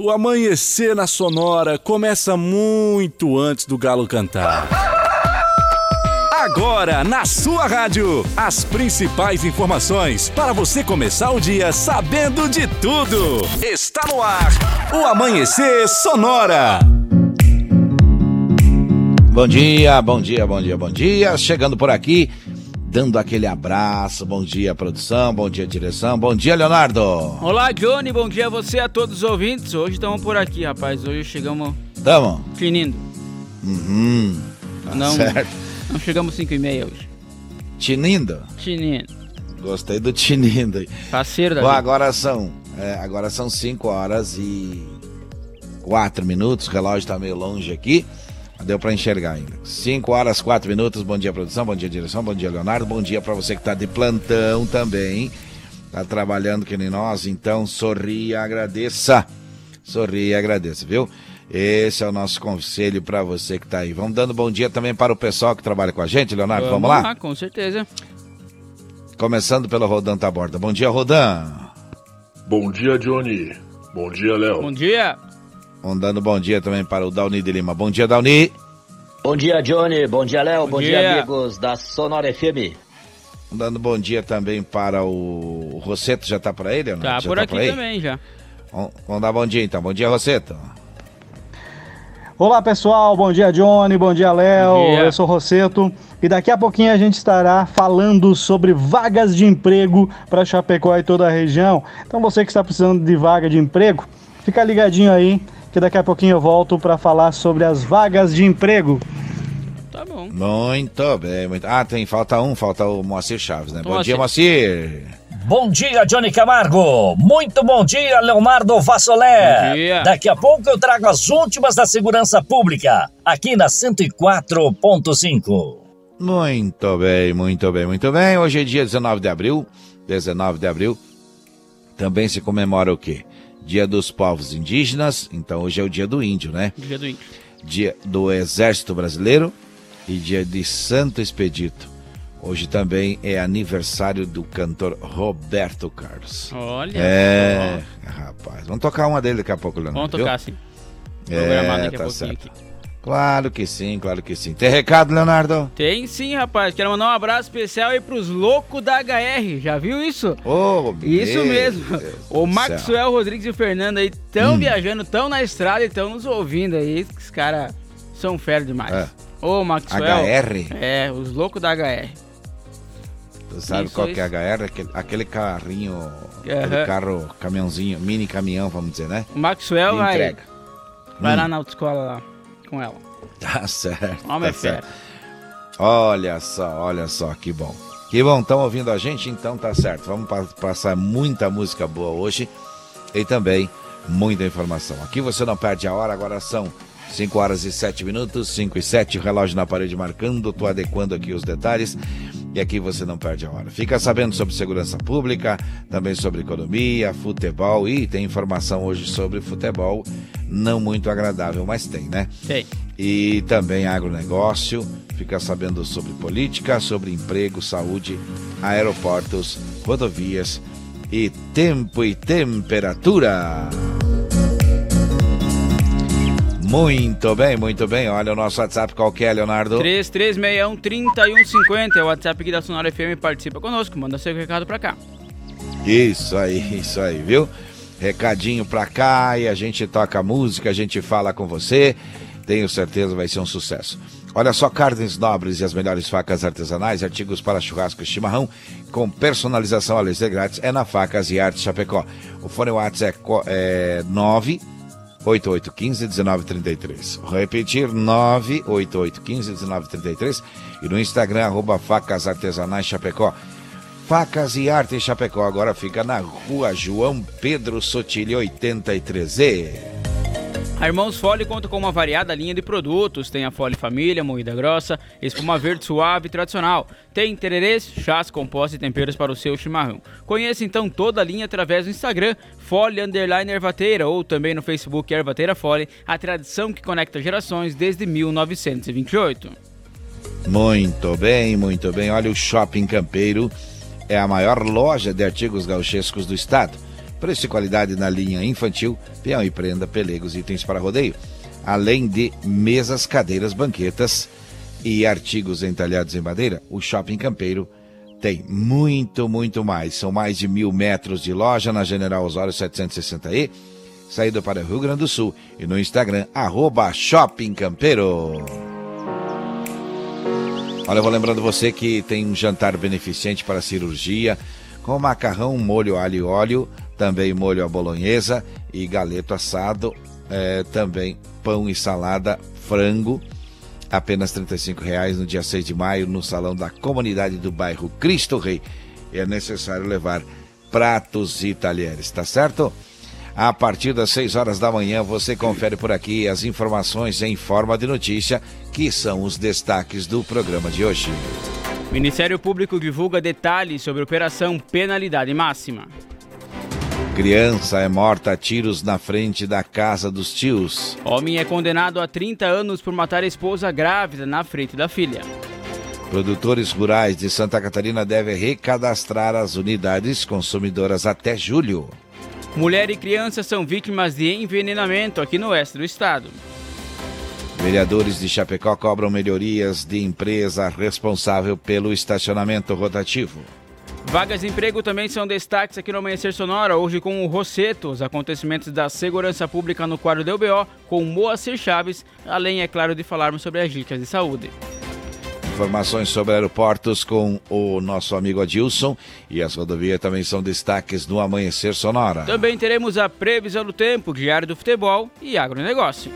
O amanhecer na Sonora começa muito antes do galo cantar. Agora, na sua rádio, as principais informações para você começar o dia sabendo de tudo. Está no ar, o Amanhecer Sonora. Bom dia, bom dia, bom dia, bom dia. Chegando por aqui, dando aquele abraço. Bom dia, produção. Bom dia, direção. Bom dia, Leonardo. Olá, Johnny. Bom dia a você, a todos os ouvintes. Hoje estamos por aqui, rapaz. Hoje chegamos. Tamo? Finindo. Uhum. Tá não, certo. Não chegamos 5 e meia hoje. Tinindo? Tinindo. Gostei do tinindo. Parceiro da Bom, agora são, é, agora são 5 horas e 4 minutos. O relógio tá meio longe aqui. Deu para enxergar ainda. 5 horas, 4 minutos. Bom dia, produção. Bom dia, direção. Bom dia, Leonardo. Bom dia para você que tá de plantão também. Tá trabalhando que nem nós. Então, sorria, agradeça. Sorria e agradeça, viu? Esse é o nosso conselho para você que tá aí. Vamos dando bom dia também para o pessoal que trabalha com a gente, Leonardo. Vamos, lá? com certeza. Começando pelo Rodan Taborda. Bom dia, Rodan. Bom dia, Johnny. Bom dia, Léo. Bom dia. Vamos dando bom dia também para o Dauni de Lima. Bom dia, Dauni. Bom dia, Johnny. Bom dia, Léo. Bom Bom, dia. dia. amigos da Sonora FM. Dando bom dia também para o Rosseto. Já tá para ele, não? Tá já por tá aqui também já. Vamos, dar bom dia então. Bom dia, Rosseto. Olá pessoal, bom dia Johnny, bom dia Léo, eu sou Rosseto e daqui a pouquinho a gente estará falando sobre vagas de emprego para Chapecó e toda a região. Então você que está precisando de vaga de emprego, fica ligadinho aí que daqui a pouquinho eu volto para falar sobre as vagas de emprego. Tá bom. Muito bem. Muito... Ah, tem, falta um, falta o Moacir Chaves, né? Bom Moacir. dia, Moacir. Bom dia, Johnny Camargo. Muito bom dia, Leonardo Vassolé. Bom dia. Daqui a pouco eu trago as últimas da segurança pública, aqui na 104.5. Muito bem, muito bem, muito bem. Hoje é dia 19 de abril. 19 de abril. Também se comemora o quê? Dia dos povos indígenas. Então hoje é o dia do índio, né? Dia do índio. dia do Exército Brasileiro e dia de Santo Expedito. Hoje também é aniversário do cantor Roberto Carlos. Olha. É, rapaz. Vamos tocar uma dele daqui a pouco, Leonardo. Vamos viu? tocar sim. Programado É, tá certo. aqui. Claro que sim, claro que sim. Tem recado, Leonardo? Tem sim, rapaz. Quero mandar um abraço especial aí pros loucos da HR. Já viu isso? Ô, Isso mesmo. Deus O céu. Maxwell Rodrigues e o Fernando aí estão Hum. viajando, estão na estrada e estão nos ouvindo aí. Os caras são fera demais. É. Ô, Maxwell. HR? É, os loucos da HR. Tu sabe Isso, qual que é isso. HR? Aquele, aquele carrinho, aquele carro, caminhãozinho, mini caminhão, vamos dizer, né? O Maxwell vai, entrega. vai Hum. lá na autoescola lá com ela. Tá certo. Homem tá é fera. certo. Olha só, olha só, que bom. Que bom, estão ouvindo a gente? Então tá certo. Vamos pa- passar muita música boa hoje e também muita informação. Aqui você não perde a hora, agora são 5 horas e 7 minutos, 5 e 7, o relógio na parede marcando, tô adequando aqui os detalhes e aqui você não perde a hora. Fica sabendo sobre segurança pública, também sobre economia, futebol e tem informação hoje sobre futebol, não muito agradável, mas tem, né? Tem. e também agronegócio. Fica sabendo sobre política, sobre emprego, saúde, aeroportos, rodovias e tempo e temperatura. Muito bem, muito bem. Olha o nosso WhatsApp qual que é, Leonardo? 3361-3150 é o WhatsApp aqui da Sonora FM. Participa conosco, manda seu recado pra cá. Isso aí, isso aí, viu? Recadinho pra cá e a gente toca música, a gente fala com você. Tenho certeza vai ser um sucesso. Olha só, carnes nobres e as melhores facas artesanais, artigos para churrasco e chimarrão, com personalização a laser grátis, é na Facas e Artes Chapecó. O fone WhatsApp é, é 9 8815-1933. Vou repetir, 98815-1933. E no Instagram, arroba Facas Artesanais Chapecó. Facas e Arte Chapecó agora fica na rua João Pedro Sotilho 83E. A Irmãos Fole conta com uma variada linha de produtos. Tem a Fole Família, moída grossa, espuma verde suave e tradicional. Tem tererês, chás, compostos e temperos para o seu chimarrão. Conheça então toda a linha através do Instagram Fole Underline Ervateira ou também no Facebook Ervateira Fole, a tradição que conecta gerações desde 1928. Muito bem, muito bem. Olha, o Shopping Campeiro é a maior loja de artigos gauchescos do estado. Preço e qualidade na linha infantil, peão e prenda, pelegos, itens para rodeio. Além de mesas, cadeiras, banquetas e artigos entalhados em madeira, o Shopping Campeiro tem muito, muito mais. São mais de mil metros de loja na General Osório 760E, saída para Rio Grande do Sul. E no Instagram, arroba Shopping Campeiro. Olha, eu vou lembrando você que tem um jantar beneficente para cirurgia, com macarrão, molho alho e óleo, também molho à bolonhesa e galeto assado, é, também pão e salada, frango, apenas R$ reais no dia 6 de maio no salão da comunidade do bairro Cristo Rei. É necessário levar pratos e talheres, tá certo? A partir das 6 horas da manhã você confere por aqui as informações em forma de notícia, que são os destaques do programa de hoje. Ministério Público divulga detalhes sobre Operação Penalidade Máxima. Criança é morta a tiros na frente da casa dos tios. Homem é condenado a 30 anos por matar a esposa grávida na frente da filha. Produtores rurais de Santa Catarina devem recadastrar as unidades consumidoras até julho. Mulher e criança são vítimas de envenenamento aqui no oeste do estado. Vereadores de Chapecó cobram melhorias de empresa responsável pelo estacionamento rotativo. Vagas de emprego também são destaques aqui no Amanhecer Sonora, hoje com o Rosseto, os acontecimentos da segurança pública no quadro do UBO, com Moacir Chaves, além, é claro, de falarmos sobre as dicas de saúde. Informações sobre aeroportos com o nosso amigo Adilson e as rodovias também são destaques no Amanhecer Sonora. Também teremos a previsão do tempo, diário do futebol e agronegócio.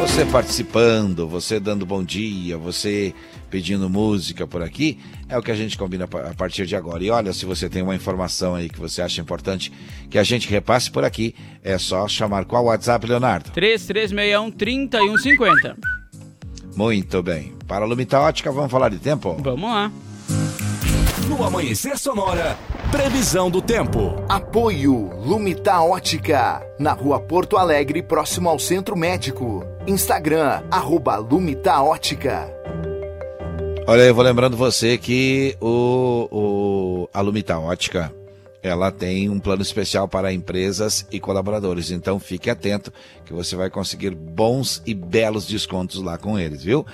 Você participando, você dando bom dia, você pedindo música por aqui, é o que a gente combina a partir de agora. E olha, se você tem uma informação aí que você acha importante que a gente repasse por aqui, é só chamar qual WhatsApp, Leonardo? 3361 3150. Muito bem. Para a Lumita Ótica, vamos falar de tempo? Vamos lá. No Amanhecer Sonora, previsão do tempo. Apoio Lumita Ótica, na rua Porto Alegre, próximo ao Centro Médico. Instagram, arroba Lumita Ótica. Olha, eu vou lembrando você que o, o, a Lumita Ótica ela tem um plano especial para empresas e colaboradores. Então fique atento que você vai conseguir bons e belos descontos lá com eles, viu?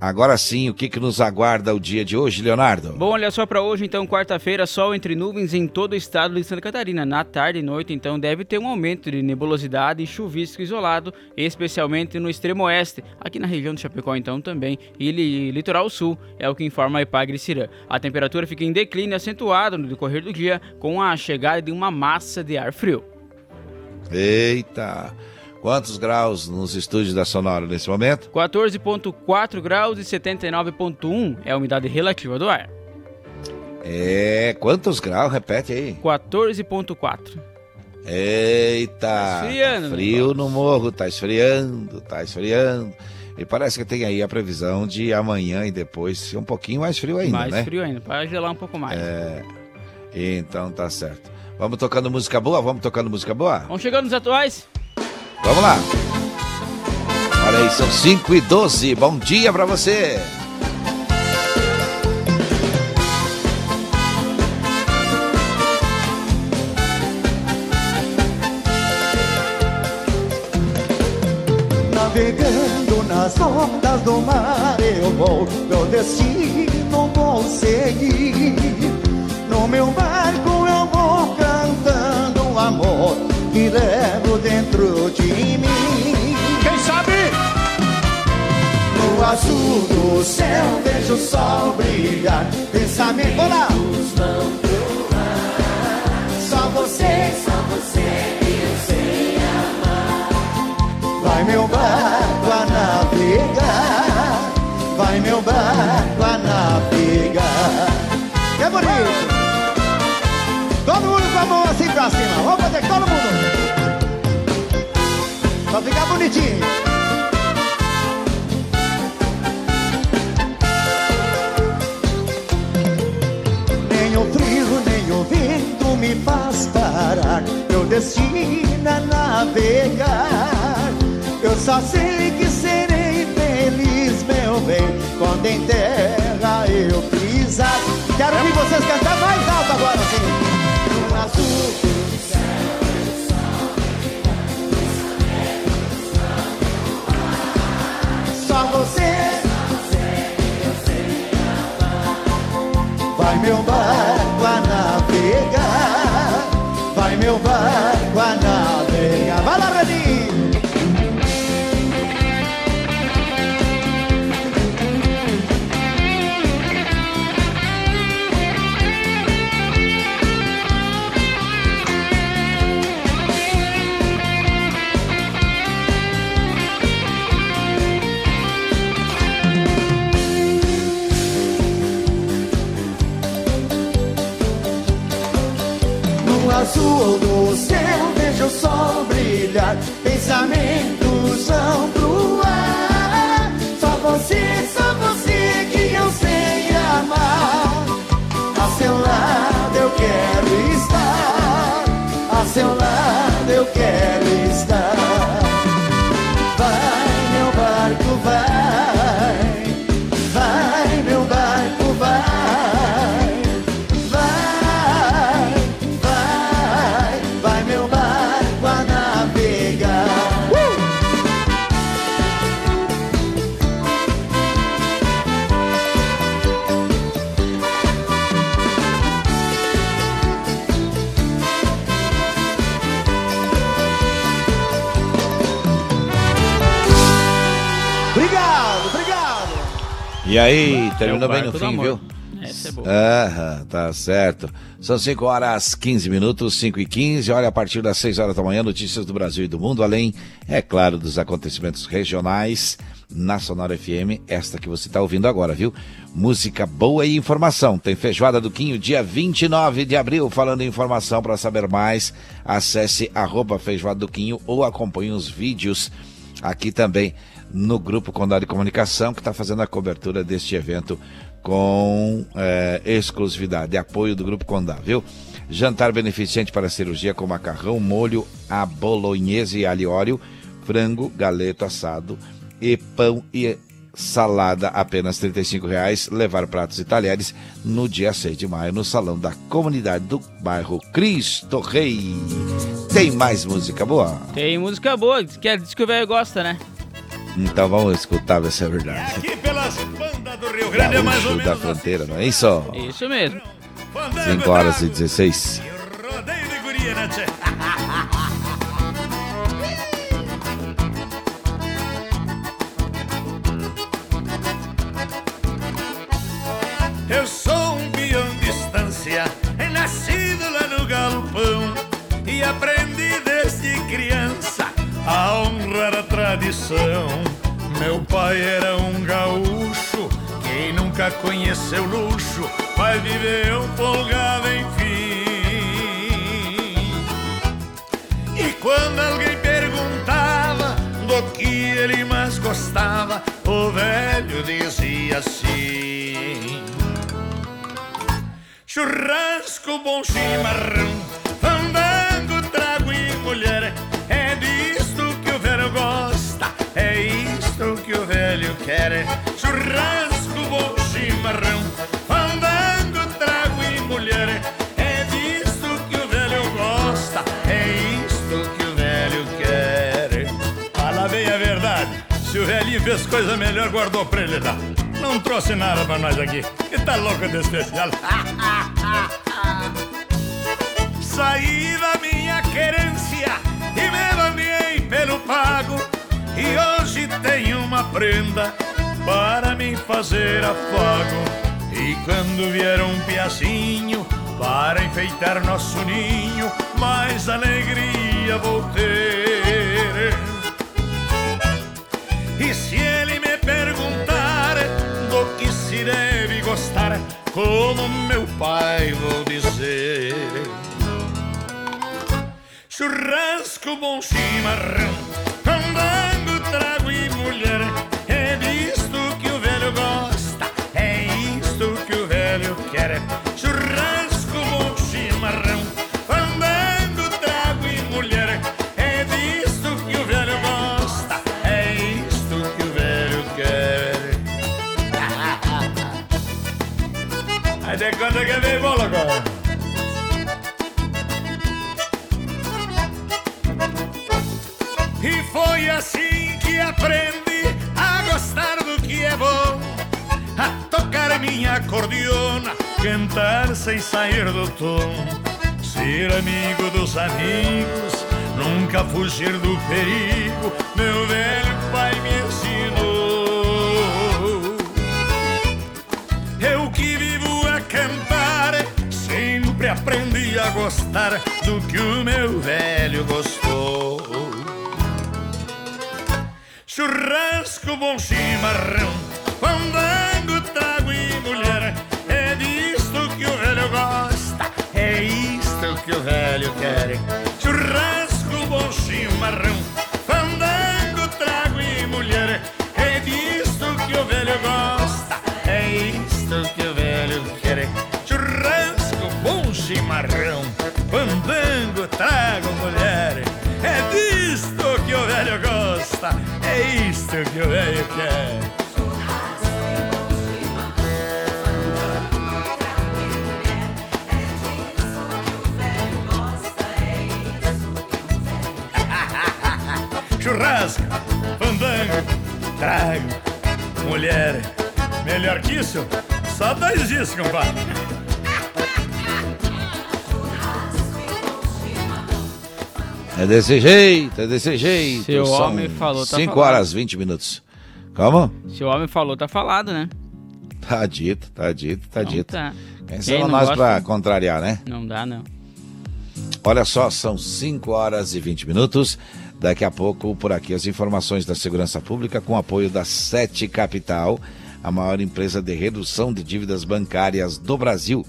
Agora sim, o que, que nos aguarda o dia de hoje, Leonardo? Bom, olha só para hoje, então, quarta-feira, sol entre nuvens em todo o estado de Santa Catarina. Na tarde e noite, então, deve ter um aumento de nebulosidade e chuvisco isolado, especialmente no extremo oeste, aqui na região do Chapecó, então, também, e litoral sul, é o que informa a Ipagre Cirã. A temperatura fica em declínio acentuado no decorrer do dia, com a chegada de uma massa de ar frio. Eita! Quantos graus nos estúdios da Sonora nesse momento? 14,4 graus e 79,1 é a umidade relativa do ar. É, quantos graus? Repete aí. 14,4. Eita! Tá esfriando, tá frio no morro, tá esfriando, tá esfriando. E parece que tem aí a previsão de amanhã e depois ser um pouquinho mais frio ainda, mais né? Mais frio ainda, para gelar um pouco mais. É. Então tá certo. Vamos tocando música boa? Vamos tocando música boa? Vamos chegando nos atuais? Vamos lá. Olha aí, são 5 e 12. Bom dia para você. Navegando nas ondas do mar eu vou, meu destino vou seguir. Azul do céu vejo o sol brilhar. Pensamento, olá! vão pro ar. Só você, só você eu sei amar. Vai meu barco a navegar. Vai meu barco a navegar. Que bonito! Todo mundo com a mão assim pra cima. Vamos fazer todo mundo. Pra ficar bonitinho. faz parar Meu destino é navegar. Eu só sei que serei feliz, meu bem Quando em terra eu pisar. Quero ouvir vocês cantar mais alto agora, sim. No azul Só você. Vai meu barco a navegar. Vai lá, Reninho! O bem no fim, amor. viu? Essa é boa. Aham, tá certo. São 5 horas 15 minutos, 5 e 15. Olha, a partir das 6 horas da manhã, notícias do Brasil e do mundo, além, é claro, dos acontecimentos regionais na Sonora FM, esta que você está ouvindo agora, viu? Música boa e informação. Tem Feijoada do Quinho, dia 29 de abril. Falando em informação, para saber mais, acesse arroba Feijoada do Quinho ou acompanhe os vídeos aqui também no Grupo Condado de Comunicação, que está fazendo a cobertura deste evento com eh, exclusividade, apoio do Grupo Condado, viu? Jantar beneficente para cirurgia com macarrão, molho a bolonhesa e alho óleo, frango, galeto assado e pão e salada apenas 35 reais, levar pratos e talheres no dia 6 de maio no salão da comunidade do bairro Cristo Rei. Tem mais música boa? Tem música boa, diz que, diz que o velho gosta, né? Então vamos escutar ver se é verdade. Aqui pelas bandas do Rio Grande é mais ou da assim. fronteira, não é isso? Isso mesmo. 5 horas e 16. Rodeio de guria, né? Eu sou um peão de estância, nascido lá no galpão e aprendi desde criança a honrar a tradição. Meu pai era um gaúcho, quem nunca conheceu luxo vai viver um folgado enfim. E quando alguém perguntava do que ele mais gostava, o velho dizia assim: Churrasco, bom chimarrão, quer. Churrasco, bom chimarrão, fandango, trago e mulher. É disto que o velho gosta, é isto que o velho quer. Fala bem a verdade, se o velhinho fez coisa melhor, guardou pra ele lá. Não trouxe nada pra nós aqui. E tá louco de especial. Saí da minha querência e me banhei pelo pago. E hoje tenho uma prenda para me fazer afago. E quando vier um piacinho para enfeitar nosso ninho, mais alegria vou ter. E se ele me perguntar do que se deve gostar, como meu pai vou dizer. Churrasco, bom chimarrão, fandango, aprendi a gostar do que é bom, a tocar minha acordeona, cantar sem sair do tom. ser amigo dos amigos, nunca fugir do perigo, meu velho pai me ensinou. Eu que vivo a cantar, sempre aprendi a gostar do que o meu velho gostou. Churrasco, bom chimarrão, fandango, trago e mulher, é disto que o velho gosta, é isto que o velho quer. Churrasco, bom chimarrão, fandango, trago e mulher, é disto que o velho gosta, que o velho quer. Churrasco, fandango, trago, mulher. Melhor que isso, só dois dias, compadre. É desse jeito, é desse jeito. Se o São homem falou, tá 5 falado. horas 20 minutos. Como? Se o homem falou, tá falado, né? Tá dito, tá dito, tá Então dito. tá. Quem não nós gosta- pra contrariar, né? Não dá, não. Olha só, são 5 horas e 20 minutos. Daqui a pouco, por aqui, as informações da segurança pública com apoio da Sete Capital, a maior empresa de redução de dívidas bancárias do Brasil.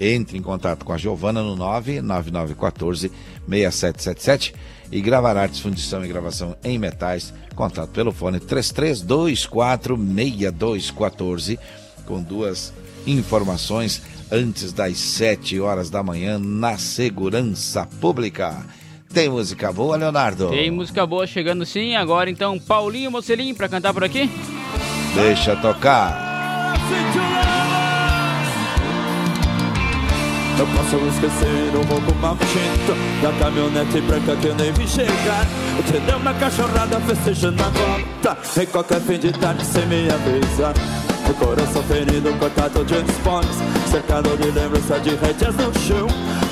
Entre em contato com a Giovana no 99914 6777 e gravar artes, fundição e gravação em metais. Contato pelo fone 3324 6214 com duas informações antes das 7 horas da manhã na segurança pública. Tem música boa, Leonardo? Tem música boa chegando sim. Agora então, Paulinho Mocelinho pra cantar por aqui. Deixa tocar. Eu posso esquecer o roubo maldito Da caminhonete branca que eu nem vi chegar. Te deu uma cachorrada festejando a volta Em qualquer fim de tarde sem me avisar O coração ferido, cortado de esportes Cercado de lembrança de rédeas no chão.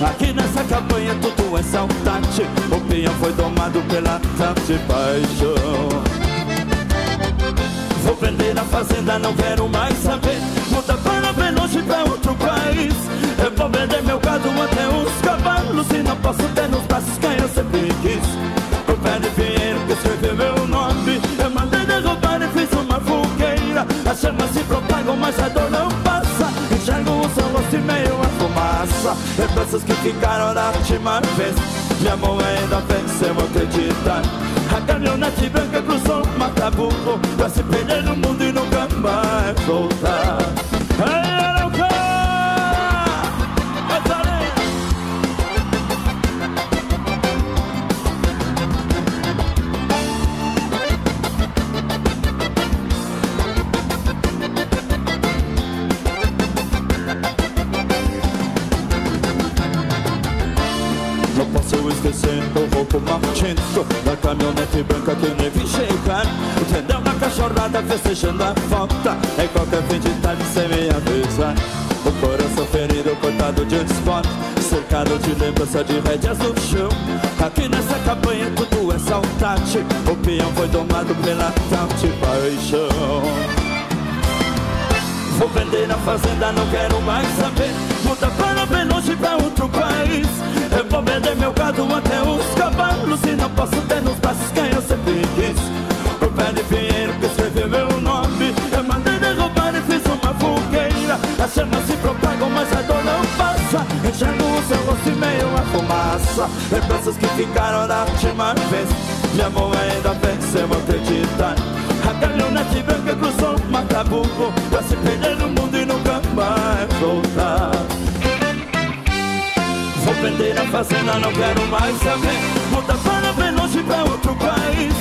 Aqui nessa campanha tudo é saudade O pinhão foi domado pela tanta paixão. Vou vender a fazenda, não quero mais saber. Muda para bem longe pra Eu vou vender meu gado até os cavalos E não posso ter nos braços quem eu sempre quis. O pé de Pinheiro que escreveu meu nome. Eu mandei derrubar e fiz uma fogueira. As chamas se propagam, mas a dor não passa. Enxergo o seu rosto e meio a fumaça. Lembranças que ficaram da última vez. Minha mão ainda venceu acreditar a caminhonete branca cruzou o Mataburro Pra se perder no mundo e nunca mais voltar. Ei, esquecer o roubo maldito Da caminhonete branca que vi chegar Entendeu? Uma cachorrada festejando a falta Em qualquer fim de tarde sem me avisar. O coração ferido, cortado de esporte Cercado de lembrança de rédeas no chão. Aqui nessa campanha tudo é saudade O peão foi domado pela tal de paixão Vou vender a fazenda, não quero mais saber. Muda para bem longe pra outro país. Eu vou vender meu gado até os cavalos. E não posso ter nos braços quem eu sempre quis. O pé de Pinheiro que escreveu meu nome. Eu mandei derrubar e fiz uma fogueira. As chamas se propagam, mas a dor não passa. Enxergo o seu rosto e meio a fumaça. Lembranças que ficaram da última vez. Minha mão ainda venceu acreditar a caminhonete branca cruzou o Mataburro Pra se perder no mundo e nunca mais voltar. Vou vender a fazenda, não quero mais saber. Muda para bem longe pra outro país.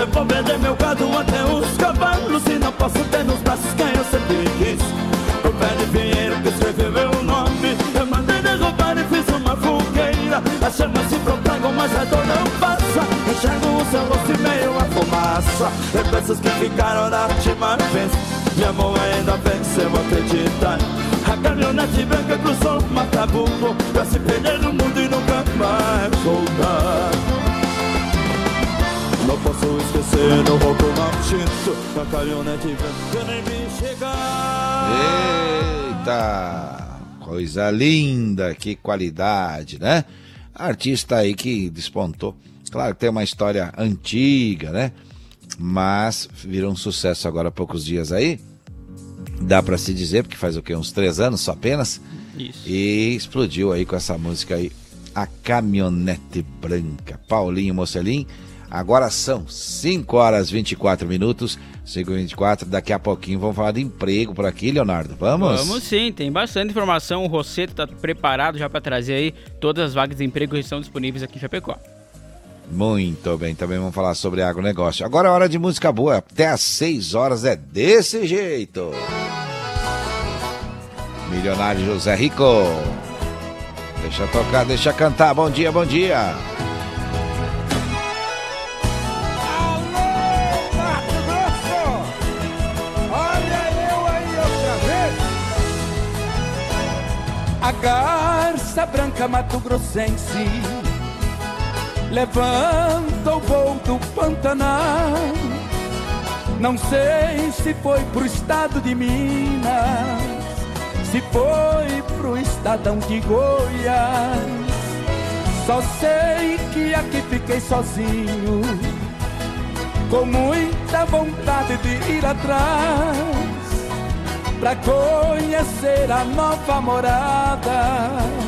Eu vou vender meu gado até os cavalos. E não posso ter nos braços quem eu sempre quis. O pé de Pinheiro que escreveu meu nome. Eu mandei derrubar e fiz uma fogueira. As chamas se propagam, mas a dor não passa Enxergo o seu rosto e meio a fumaça Lembranças que ficaram da última vez Minha mão ainda venceu acreditar A caminhonete branca cruzou o Matabumbo Pra se perder no mundo e nunca mais voltar Não posso esquecer no roubo maldito Da caminhonete branca nem me chegar Eita! Coisa linda, que qualidade, né? Artista aí que despontou. Claro que tem uma história antiga, né? Mas virou um sucesso agora há poucos dias aí. Dá pra se dizer, porque faz o quê? Uns três anos só apenas. Isso. E explodiu aí com essa música aí, A Caminhonete Branca. Paulinho Mocelim. Agora são 5 horas 24 minutos, 5 e 24 Daqui a pouquinho vamos falar de emprego por aqui, Leonardo. Vamos? Vamos sim, tem bastante informação. O Rosseto está preparado já para trazer aí todas as vagas de emprego que estão disponíveis aqui em Chapecó. Muito bem, também vamos falar sobre agronegócio. Agora é hora de música boa, até às 6 horas é desse jeito. Milionário José Rico. Deixa tocar, deixa cantar. Bom dia, bom dia. A garça branca Mato Grossense levanta o voo do Pantanal. Não sei se foi pro estado de Minas, se foi pro estadão de Goiás. Só sei que aqui fiquei sozinho com muita vontade de ir atrás pra conhecer a nova morada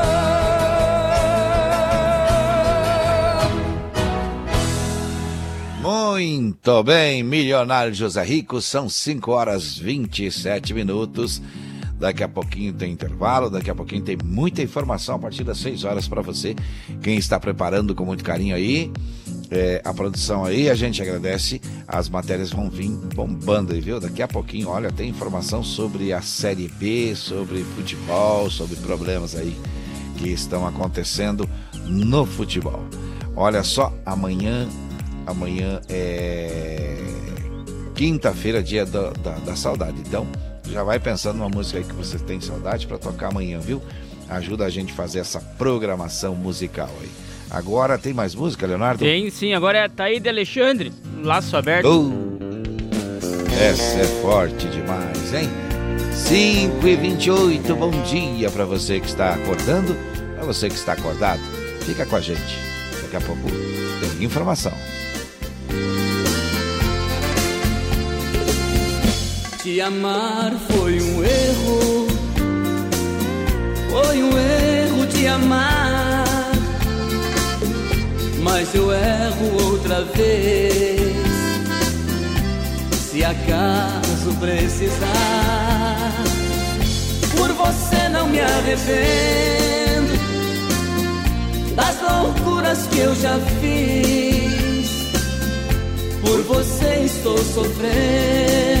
Muito bem, milionário José Rico, são 5 horas 27 minutos. Daqui a pouquinho tem intervalo, daqui a pouquinho tem muita informação a partir das 6 horas para você. Quem está preparando com muito carinho aí, é, a produção aí, a gente agradece. As matérias vão vir bombando aí, viu? Daqui a pouquinho, olha, tem informação sobre a Série B, sobre futebol, sobre problemas aí que estão acontecendo no futebol. Olha só, amanhã Amanhã é quinta-feira, dia da, da, da, saudade. Então, já vai pensando numa música aí que você tem saudade para tocar amanhã, viu? Ajuda a gente a fazer essa programação musical aí. Agora tem mais música, Leonardo? Tem sim, agora é a Taíde Alexandre, Laço Aberto. Uh, essa é forte demais, hein? 5 e 28 bom dia para você que está acordando, para você que está acordado. Fica com a gente. Daqui a pouco tem informação. Te amar foi um erro, foi um erro te amar, mas eu erro outra vez. Se acaso precisar, por você não me arrependo das loucuras que eu já fiz. Por você estou sofrendo,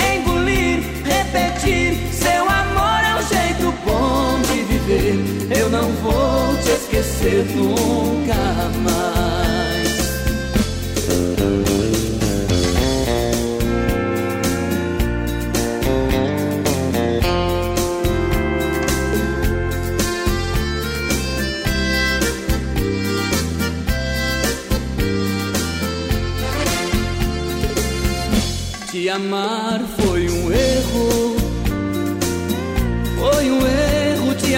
Seu amor é um jeito bom de viver. Eu não vou te esquecer nunca mais. Te amar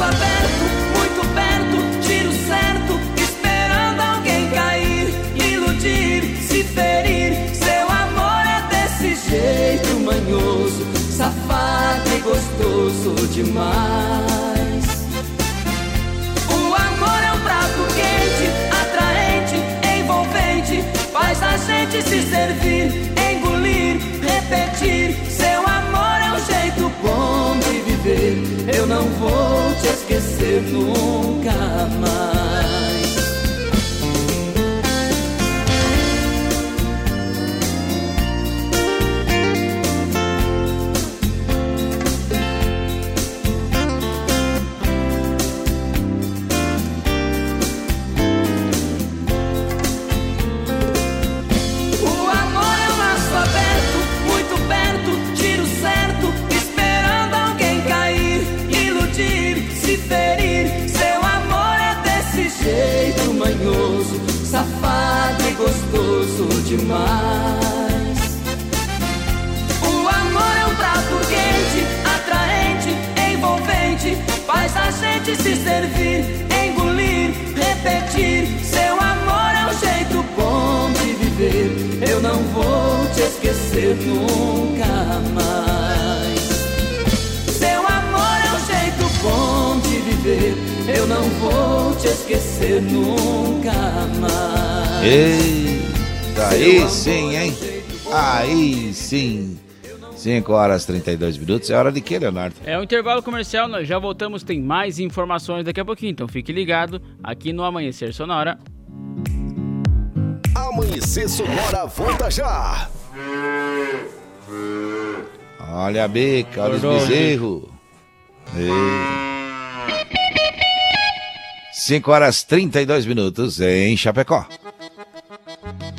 Muito perto, tiro certo, esperando alguém cair, iludir, se ferir. Seu amor é desse jeito manhoso, safado e gostoso demais. O amor é um prato quente, atraente, envolvente, faz a gente se servir, engolir, repetir. Seu amor é um jeito bom de viver. Eu não vou esquecer nunca mais. 5 horas e 32 minutos. É hora de quê, Leonardo? É o intervalo comercial, nós já voltamos, tem mais informações daqui a pouquinho, então fique ligado aqui no Amanhecer Sonora. Amanhecer Sonora volta já. Olha a bica, olha os bezerros. 5 horas e 32 minutos em Chapecó.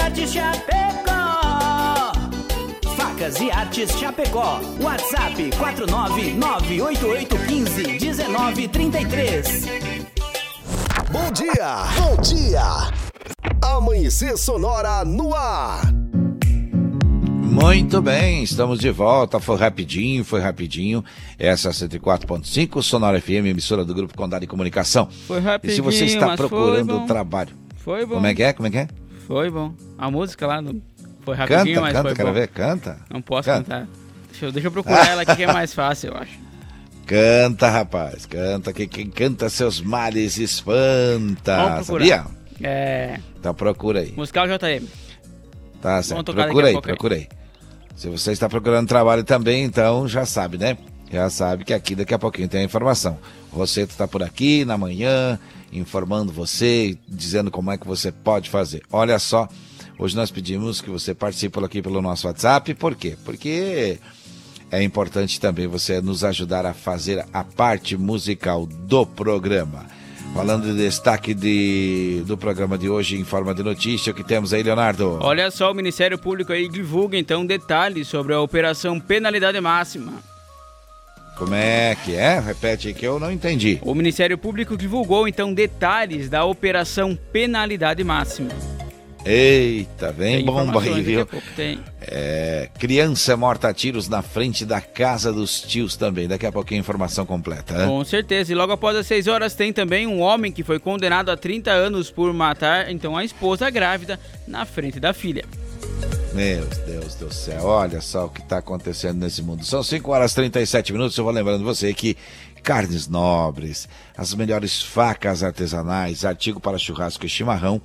Facas e Artes Chapecó. Facas e Artes Chapecó. WhatsApp 49988151933. Bom dia, bom dia. Amanhecer Sonora no ar. Muito bem, estamos de volta. Foi rapidinho, foi rapidinho. Essa é a 104.5, Sonora FM, emissora do Grupo Condado de Comunicação. Foi rapidinho, E se você está mas foi procurando bom. trabalho. Foi bom. Como é que é? Como é que é? Foi bom. A música lá no... foi rapidinho, Canta, mas canta, foi quero bom. ver, canta. Não posso Canta. cantar. Deixa eu, deixa eu procurar ela aqui que é mais fácil, eu acho. Canta, rapaz, canta, que quem canta seus males espanta. Vamos procurar. Sabia? É. Então procura aí. Musical JM. Tá certo. Procura aí, procura aí. Se você está procurando trabalho também, então já sabe, né? Já sabe que aqui daqui a pouquinho tem a informação. Rosseto está por aqui na manhã, informando você, dizendo como é que você pode fazer. Olha só, hoje nós pedimos que você participe aqui pelo nosso WhatsApp. Por quê? Porque é importante também você nos ajudar a fazer a parte musical do programa. Falando de destaque de, do programa de hoje em forma de notícia, o que temos aí, Leonardo? Olha só, o Ministério Público aí divulga então detalhes sobre a Operação Penalidade Máxima. Como é que é? Repete aí que eu não entendi. O Ministério Público divulgou então detalhes da Operação Penalidade Máxima. Eita, vem Tem bomba aí, viu? tem. É, criança morta a tiros na frente da casa dos tios também. Daqui a pouquinho informação completa. né? Com certeza. E logo após as 6 horas tem também um homem que foi condenado a 30 anos por matar então a esposa grávida na frente da filha. Meu Deus do céu, olha só o que está acontecendo nesse mundo. São 5 horas e 37 minutos. Eu vou lembrando você que carnes nobres, as melhores facas artesanais, artigo para churrasco e chimarrão,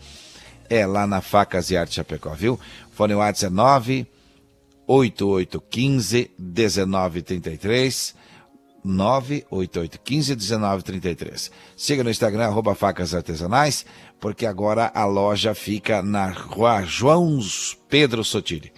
é lá na Facas e Arte Chapecó, viu? Fone WhatsApp é 9 8815 1933 98815 1933. Siga no Instagram, arroba facas artesanais, porque agora a loja fica na rua João Pedro Sotile.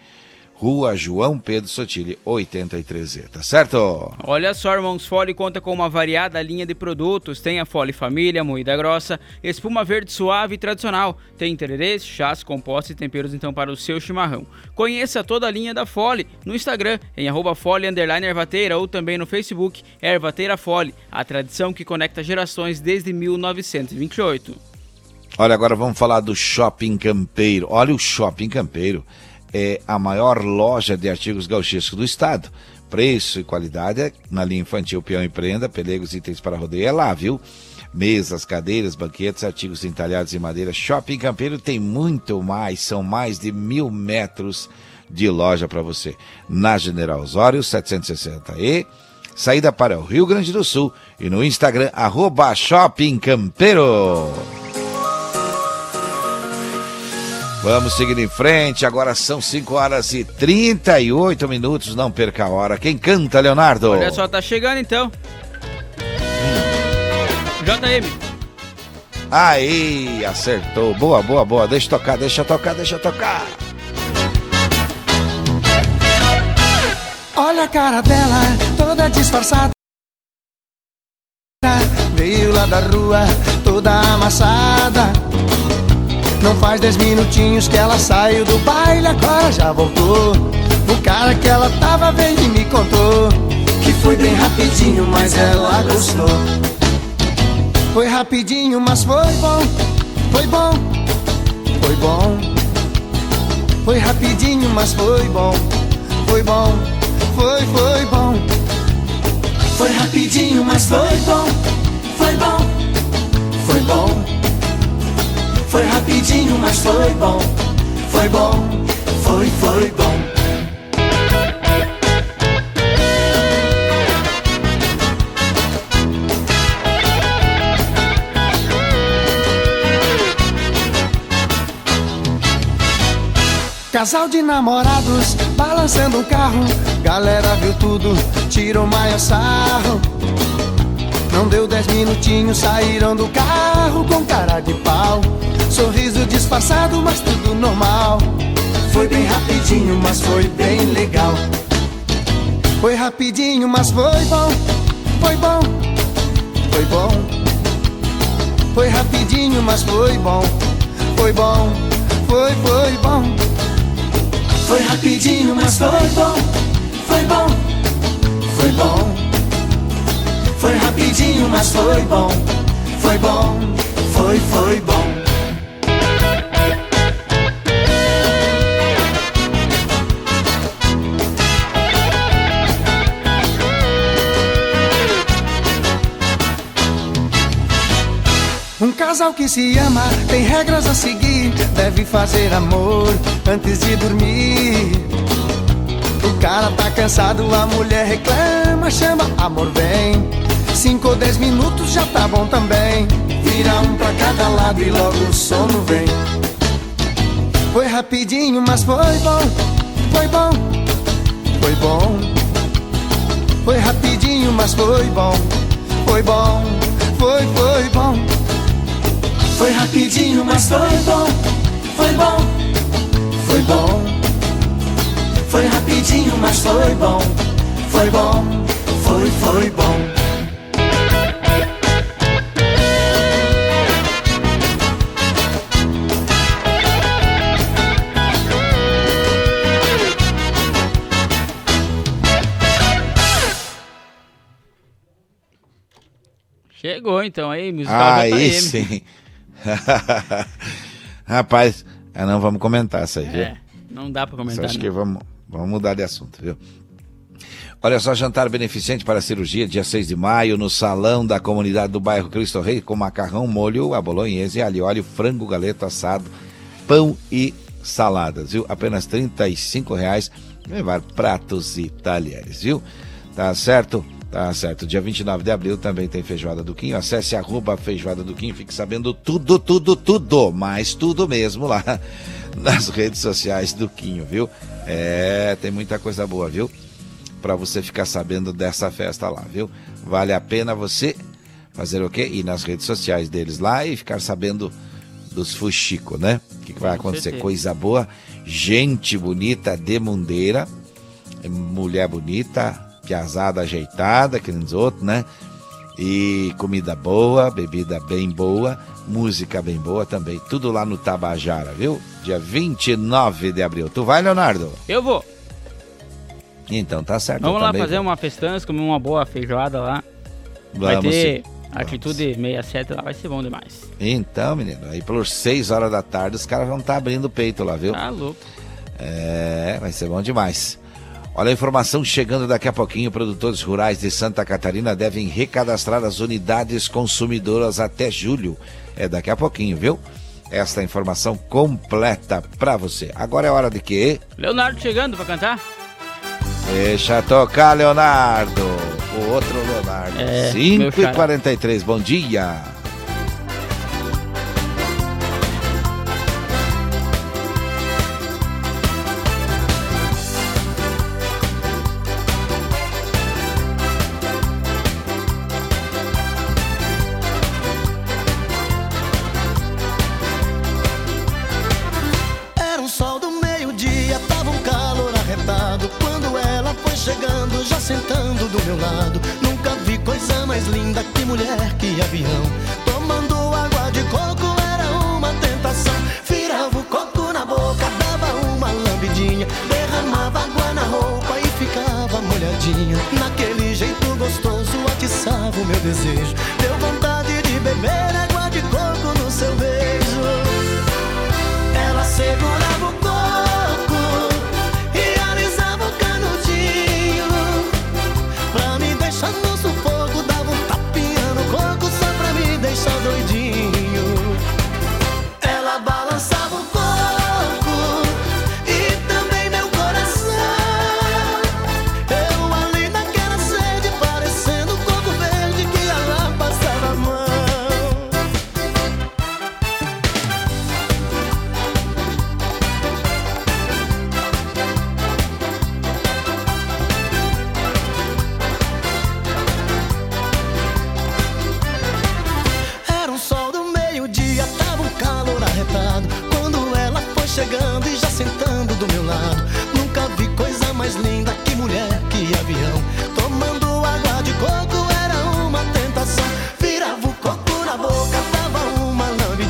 Rua João Pedro Sotile, 83Z, tá certo? Olha só, Irmãos Fole conta com uma variada linha de produtos. Tem a Fole Família, moída grossa, espuma verde suave e tradicional. Tem tererês, chás, compostos e temperos então para o seu chimarrão. Conheça toda a linha da Fole no Instagram, em arroba Fole Ervateira ou também no Facebook, Ervateira Fole, a tradição que conecta gerações desde 1928. Olha, agora vamos falar do Shopping Campeiro. Olha, o Shopping Campeiro é a maior loja de artigos gauchescos do estado. Preço e qualidade é na linha infantil, peão e prenda, pelegos e itens para rodeio é lá, viu? Mesas, cadeiras, banquetes, artigos entalhados em madeira. Shopping Campeiro tem muito mais, são mais de mil metros de loja para você. Na General Osório, 760 e saída para o Rio Grande do Sul e no Instagram, arroba Shopping Campeiro. Vamos seguindo em frente, agora são 5 horas e 38 minutos, não perca a hora. Quem canta, Leonardo? Olha só, tá chegando então. JM. Aí, acertou. Boa, boa, boa. Deixa tocar, deixa tocar, deixa tocar. Olha a cara dela, toda disfarçada. Veio lá da rua, toda amassada. Não faz dez minutinhos que ela saiu do baile, agora já voltou. O cara que ela tava vendo e me contou que foi bem rapidinho, mas ela gostou. Foi rapidinho, mas foi bom, foi bom, foi bom. Foi rapidinho, mas foi bom, foi bom, foi, foi bom. Foi rapidinho, mas foi bom, foi bom, foi bom. Foi rapidinho, mas foi bom, foi bom, foi, foi bom. Casal de namorados balançando o carro, galera viu tudo, tirou maior sarro. Não deu dez minutinhos, saíram do carro com cara de pau. Sorriso disfarçado, mas tudo normal. Foi bem rapidinho, mas foi bem legal. Foi rapidinho, mas foi bom, foi bom, foi bom. Foi rapidinho, mas foi bom, foi bom, foi, foi bom. Foi rapidinho, mas foi bom, foi bom, foi bom. Foi rapidinho, mas foi bom, foi bom, foi, foi bom. Um casal que se ama tem regras a seguir. Deve fazer amor antes de dormir. O cara tá cansado, a mulher reclama, chama, amor vem. Cinco ou dez minutos já tá bom também. Vira um pra cada lado e logo o sono vem. Foi rapidinho, mas foi bom, foi bom, foi bom. Foi rapidinho, mas foi bom, foi bom, foi, foi bom. Foi rapidinho, mas foi bom, foi bom, foi bom. Foi rapidinho, mas foi bom, foi bom, foi, foi bom. Chegou então aí, musical Aí JM. sim. Rapaz, ah, não vamos comentar isso aí, viu? É, não dá Só comentar. acho não. que vamos, vamos mudar de assunto, viu? Olha só, jantar beneficente para cirurgia, dia 6 de maio, no salão da comunidade do bairro Cristo Rei, com macarrão, molho, a bolonhesa, alho, óleo, frango, galeto assado, pão e saladas, viu? Apenas 35 reais, levar pratos e talheres, viu? Tá certo? Tá certo. Dia 29 de abril também tem Feijoada do Quinho. Acesse arroba Feijoada do Quinho, fique sabendo tudo, tudo, tudo, mas tudo mesmo lá nas redes sociais do Quinho, viu? É, tem muita coisa boa, viu? Para você ficar sabendo dessa festa lá, viu? Vale a pena você fazer o quê? Ir nas redes sociais deles lá e ficar sabendo dos fuxico, né? O que, que vai acontecer? Coisa boa, gente bonita de mundeira, mulher bonita, piazada ajeitada, que nem os outros, né? E comida boa, bebida bem boa, música bem boa também. Tudo lá no Tabajara, viu? Dia 29 de abril. Tu vai, Leonardo? Eu vou. Então tá certo. Vamos lá fazer vou. uma festança, comer uma boa feijoada lá. vai Vamos ter sim. atitude 67 lá, vai ser bom demais. Então, menino, aí pelos 6 horas da tarde os caras vão estar abrindo o peito lá, viu? Tá louco. É, vai ser bom demais. Olha a informação chegando daqui a pouquinho. Produtores rurais de Santa Catarina devem recadastrar as unidades consumidoras até julho. É daqui a pouquinho, viu? Esta informação completa pra você. Agora é hora de quê? Leonardo chegando pra cantar? Deixa tocar, Leonardo. O outro Leonardo. É, 5 meu e xará. 43 bom dia.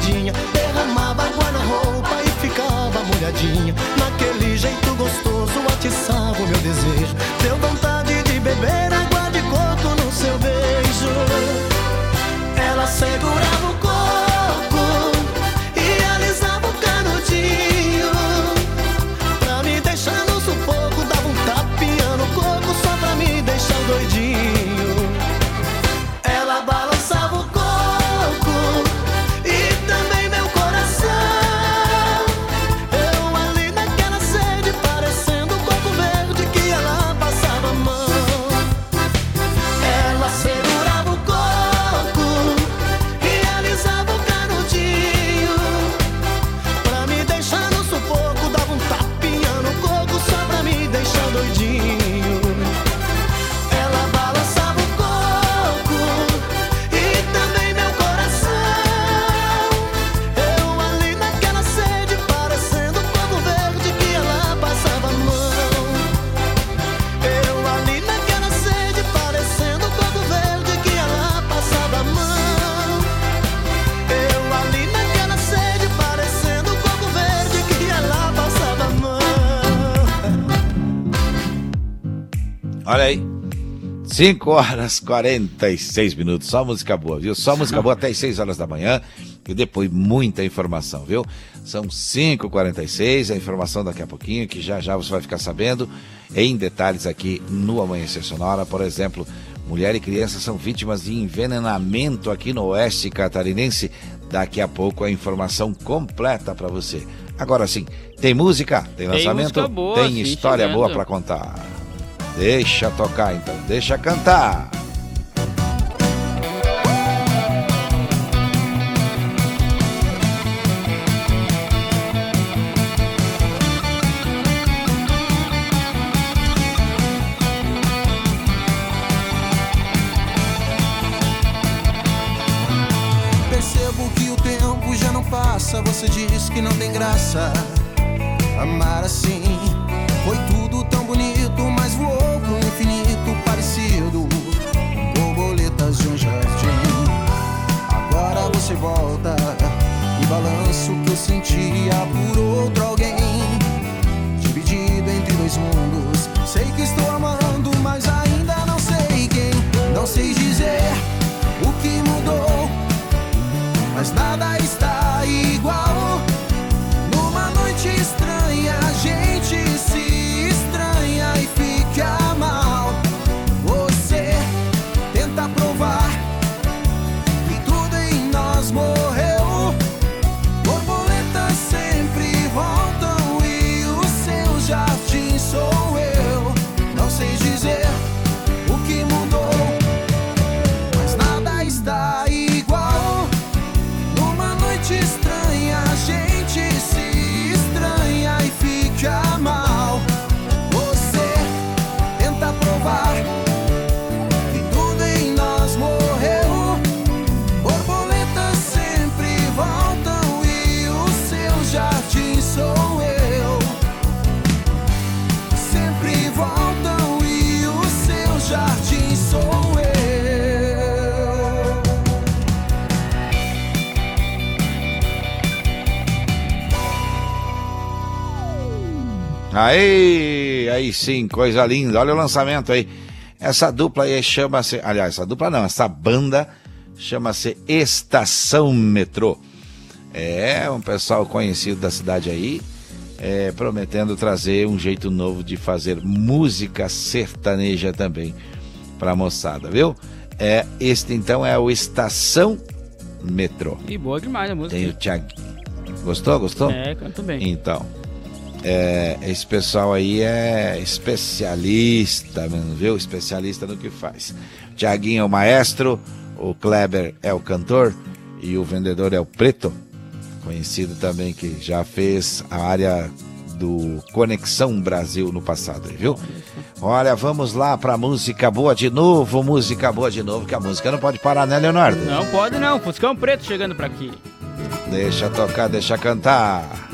molhadinha, derramava água na roupa e ficava molhadinha. 5 horas 46 minutos. Só música boa, viu? Só música boa até as 6 horas da manhã e depois muita informação, viu? São 5h46, a informação daqui a pouquinho, que já já você vai ficar sabendo em detalhes aqui no Amanhecer Sonora. Por exemplo, mulher e criança são vítimas de envenenamento aqui no Oeste Catarinense. Daqui a pouco a informação completa para você. Agora sim, tem música, tem lançamento, tem, música boa, tem história boa para contar. Deixa tocar então, deixa cantar. Percebo que o tempo já não passa. Você diz que não tem graça amar assim. balanço que eu sentia por outro alguém, dividido entre dois mundos. Aí, aí sim, coisa linda. Olha o lançamento aí. Essa dupla aí chama-se. Aliás, essa dupla não, essa banda chama-se Estação Metrô. É um pessoal conhecido da cidade aí, é, prometendo trazer um jeito novo de fazer música sertaneja também para a moçada, viu? É, este então é o Estação Metrô. E boa demais a música. Tem o Thiago. Gostou? Gostou? É, canto bem. Então, é, esse pessoal aí é especialista, viu? Especialista no que faz. Tiaguinho é o maestro, o Kleber é o cantor e o vendedor é o Preto, conhecido também que já fez a área do Conexão Brasil no passado, viu? Olha, vamos lá pra música boa de novo, música boa de novo, que a música não pode parar, né, Leonardo? Não pode não, Fuscão Preto chegando pra aqui. Deixa tocar, deixa cantar.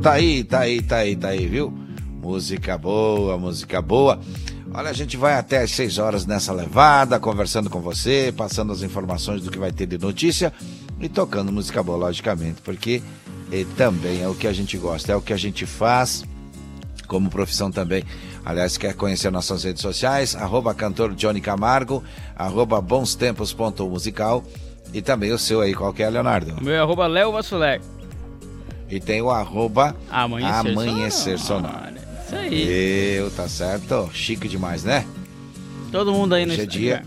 Tá aí, tá aí, tá aí, tá aí, viu? Música boa, música boa. Olha, a gente vai até às 6 horas nessa levada, conversando com você, passando as informações do que vai ter de notícia e tocando música boa, logicamente, porque eh, também é o que a gente gosta, é o que a gente faz como profissão também. Aliás, quer conhecer nossas redes sociais? Arroba cantor Johnny Camargo, arroba bonstempos.musical e também o seu aí, qual que é, Leonardo? O meu é arroba Léo Vassuler. E tem o arroba Amanhecer, Amanhecer Sonora. Sonora. Isso aí. Eu, tá certo? Chique demais, né? Todo mundo aí no Hoje é dia.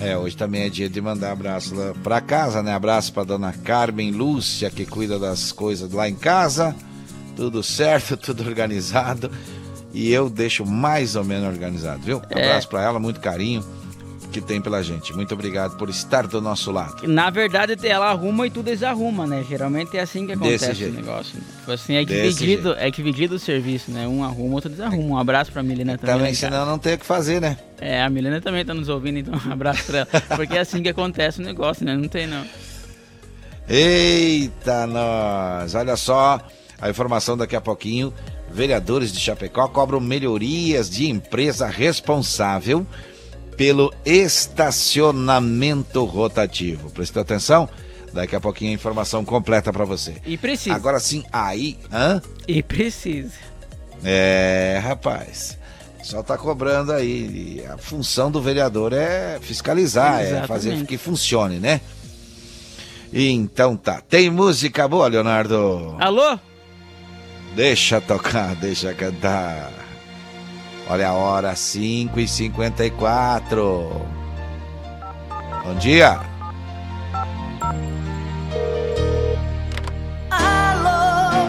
É, hoje também é dia de mandar abraço lá pra casa, né? Abraço pra dona Carmen Lúcia, que cuida das coisas lá em casa. Tudo certo, tudo organizado. E eu deixo mais ou menos organizado, viu? É. Abraço pra ela, muito carinho. Que tem pela gente. Muito obrigado por estar do nosso lado. Na verdade, ela arruma e tu desarruma, né? Geralmente é assim que Desse acontece o jeito. negócio. né? Tipo assim, é Desse dividido, é dividido o serviço, né? Um arruma, outro desarruma. Um abraço pra Milena também. lá Também, em casa. senão não tem o que fazer, né? É, a Milena também tá nos ouvindo, então um abraço pra ela. Porque é assim que acontece o negócio, né? Não tem não. Eita, nós! Olha só, a informação daqui a pouquinho. Vereadores de Chapecó cobram melhorias de empresa responsável pelo estacionamento rotativo. Prestou atenção? Daqui a pouquinho a informação completa para você. E precisa. Agora sim, aí, hã? E precisa. É, rapaz. Só tá cobrando aí. A função do vereador é fiscalizar, é Exatamente. fazer que funcione, né? Então tá. Tem música boa, Leonardo? Alô? Deixa tocar, deixa cantar. Olha a hora, 5 e 54 Bom dia. Alô,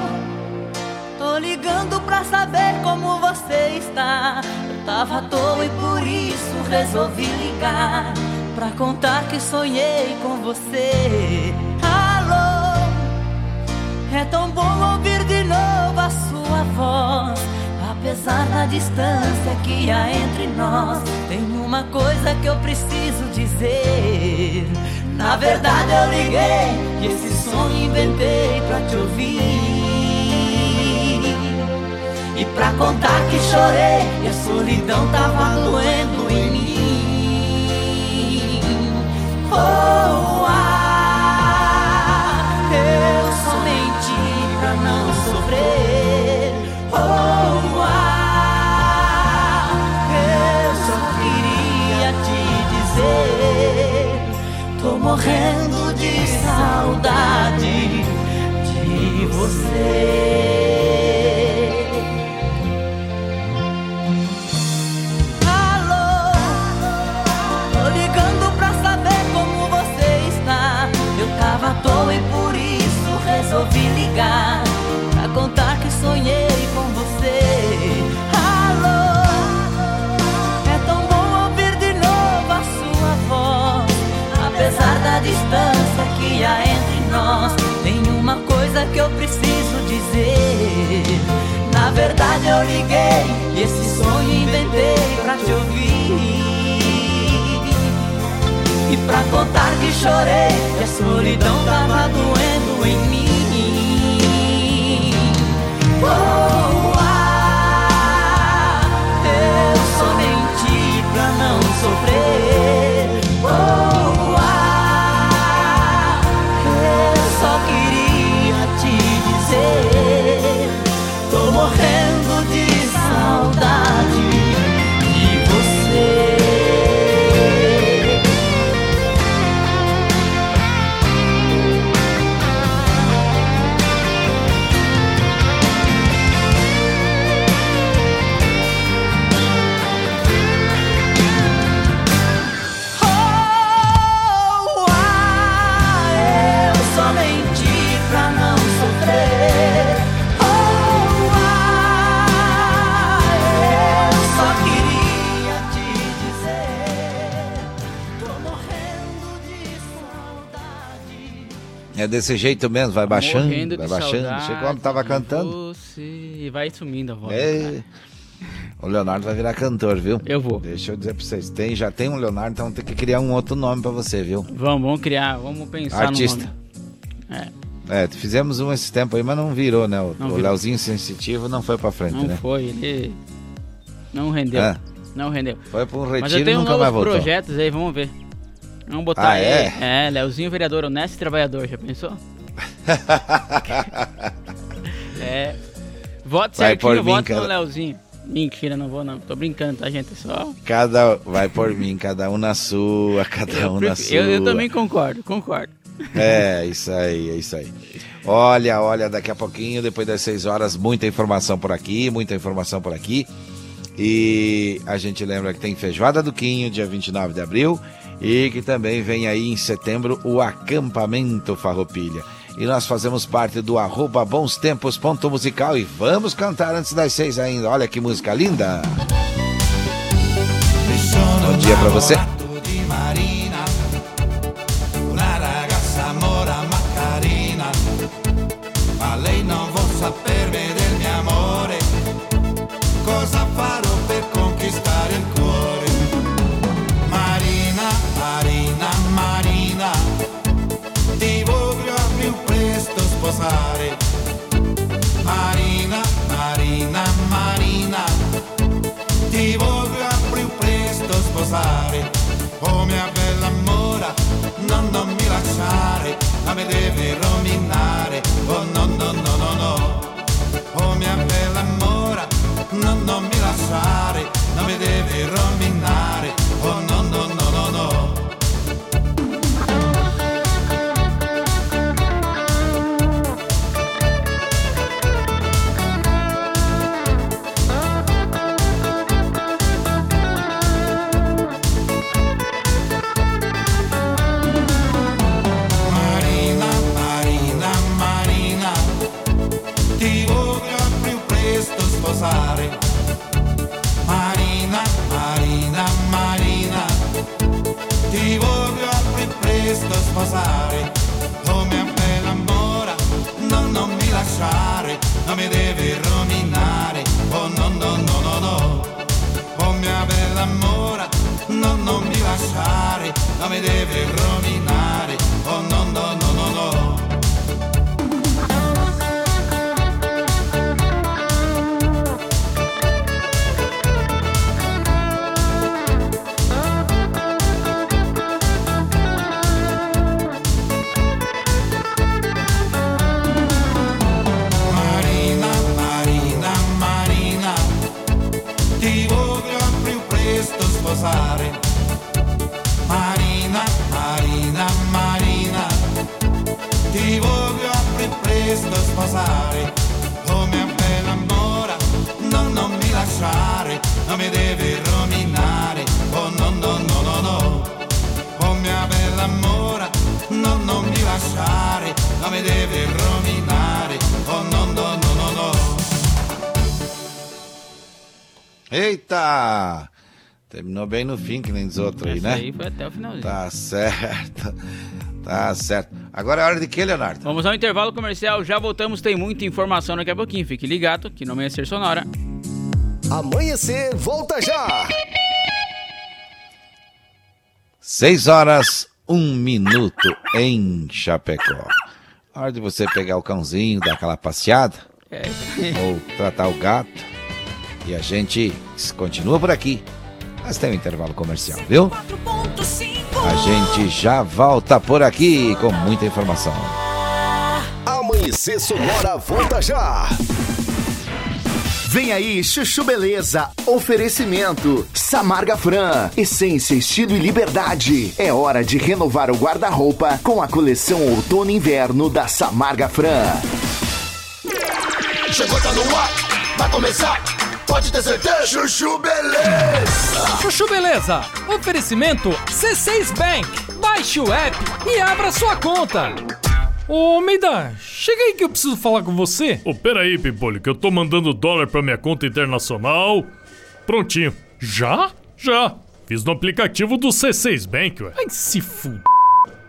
tô ligando pra saber como você está. Eu tava à toa e por isso resolvi ligar. Pra contar que sonhei com você. Alô, é tão bom ouvir de novo a sua voz. Apesar da distância que há entre nós, tem uma coisa que eu preciso dizer. Na verdade eu liguei e esse sonho inventei pra te ouvir. E pra contar que chorei e a solidão tava doendo em mim. Oh, morrendo de saudade de você. Alô, tô ligando pra saber como você está. Eu tava à toa e por isso resolvi ligar. Que eu preciso dizer. Na verdade eu liguei e esse sonho inventei pra te ouvir. E pra contar que chorei e a solidão tava doendo em mim. Oh, ah, eu só menti pra não sofrer. Oh, É desse jeito mesmo, vai baixando, Morrendo vai baixando. saudade Chegou quando tava cantando. Você e vai sumindo a voz. É. O Leonardo vai virar cantor, viu? Eu vou. Deixa eu dizer pra vocês. Tem, já tem um Leonardo, então tem que criar um outro nome pra você, viu? Vamos, vamos criar, vamos pensar Artista. no nome. É, É, fizemos um esse tempo aí, mas não virou, né? O, Não o. Leozinho Sensitivo não foi pra frente, não né? foi, ele não rendeu. Ah. Não rendeu. Foi pra um Mas retiro eu e tenho nunca novos mais voltou. projetos aí, vamos ver. Vamos botar Ah, é? É, Leozinho vereador, honesto e trabalhador, já pensou? é. Vai por certinho, mim, voto no cara. Leozinho. Mentira, não vou não. Tô brincando, tá, gente? É Só. Cada vai por mim, cada um na sua, cada um na sua. eu, eu também concordo, concordo. É, isso aí, é isso aí. Olha, olha, daqui a pouquinho, depois das 6 horas, muita informação por aqui, muita informação por aqui. E a gente lembra que tem Feijoada do Quinho, dia 29 de abril, e que também vem aí em setembro o acampamento Farroupilha. E nós fazemos parte do arroba bons tempos ponto musical e vamos cantar antes das seis ainda. Olha que música linda! Bom dia pra você. me deve rominar. Bem no fim, que nem os outros aí, né? aí foi até o finalzinho. Tá certo. Tá certo. Agora é hora de quê, Leonardo? Vamos ao intervalo comercial, já voltamos, tem muita informação daqui a pouquinho. Fique ligado que no Amanhecer Sonora. Amanhecer, volta já! 6 horas, 1 minuto em Chapecó. Hora de você pegar o cãozinho, dar aquela passeada, É. ou tratar o gato. E a gente continua por aqui. Mas tem um intervalo comercial, viu? A gente já volta por aqui com muita informação. Amanhecer Sonora, volta já! Vem aí, Chuchu Beleza. Oferecimento. Samarga Fran. Essência, estilo e liberdade. É hora de renovar o guarda-roupa com a coleção Outono e Inverno da Samarga Fran. Chegou, tá no ar, vai começar, pode ter certeza. Chuchu Beleza. Chuchu Beleza, oferecimento C6 Bank. Baixe o app e abra sua conta. Ô, Meida, chega aí que eu preciso falar com você. Ô, peraí, Pipolho, que eu tô mandando dólar pra minha conta internacional. Prontinho. Já? Já. Fiz no aplicativo do C6 Bank, ué. Ai, se f...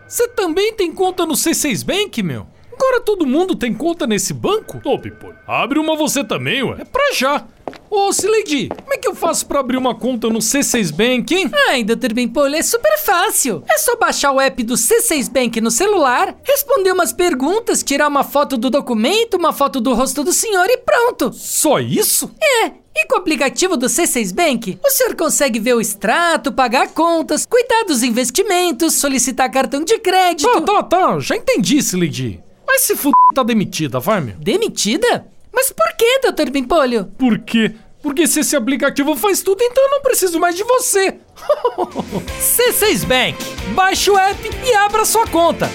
Você também tem conta no C6 Bank, meu? Agora todo mundo tem conta nesse banco? Ô, Pipolho, abre uma você também, ué. É pra já. Ô, Sileidi, como é que eu faço pra abrir uma conta no C6 Bank, hein? Ai, Dr. Bimpolho, é super fácil. É só baixar o app do C6 Bank no celular, responder umas perguntas, tirar uma foto do documento, uma foto do rosto do senhor e pronto. Só isso? É. E com o aplicativo do C6 Bank, o senhor consegue ver o extrato, pagar contas, cuidar dos investimentos, solicitar cartão de crédito. Tá, tá, tá. Já entendi, Sileidi. Mas se f... tá demitida, vai, meu. Demitida? Mas por que, Dr. Bimpolho? Por quê? Porque se esse aplicativo faz tudo, então eu não preciso mais de você. C6 Bank. Baixe o app e abra sua conta.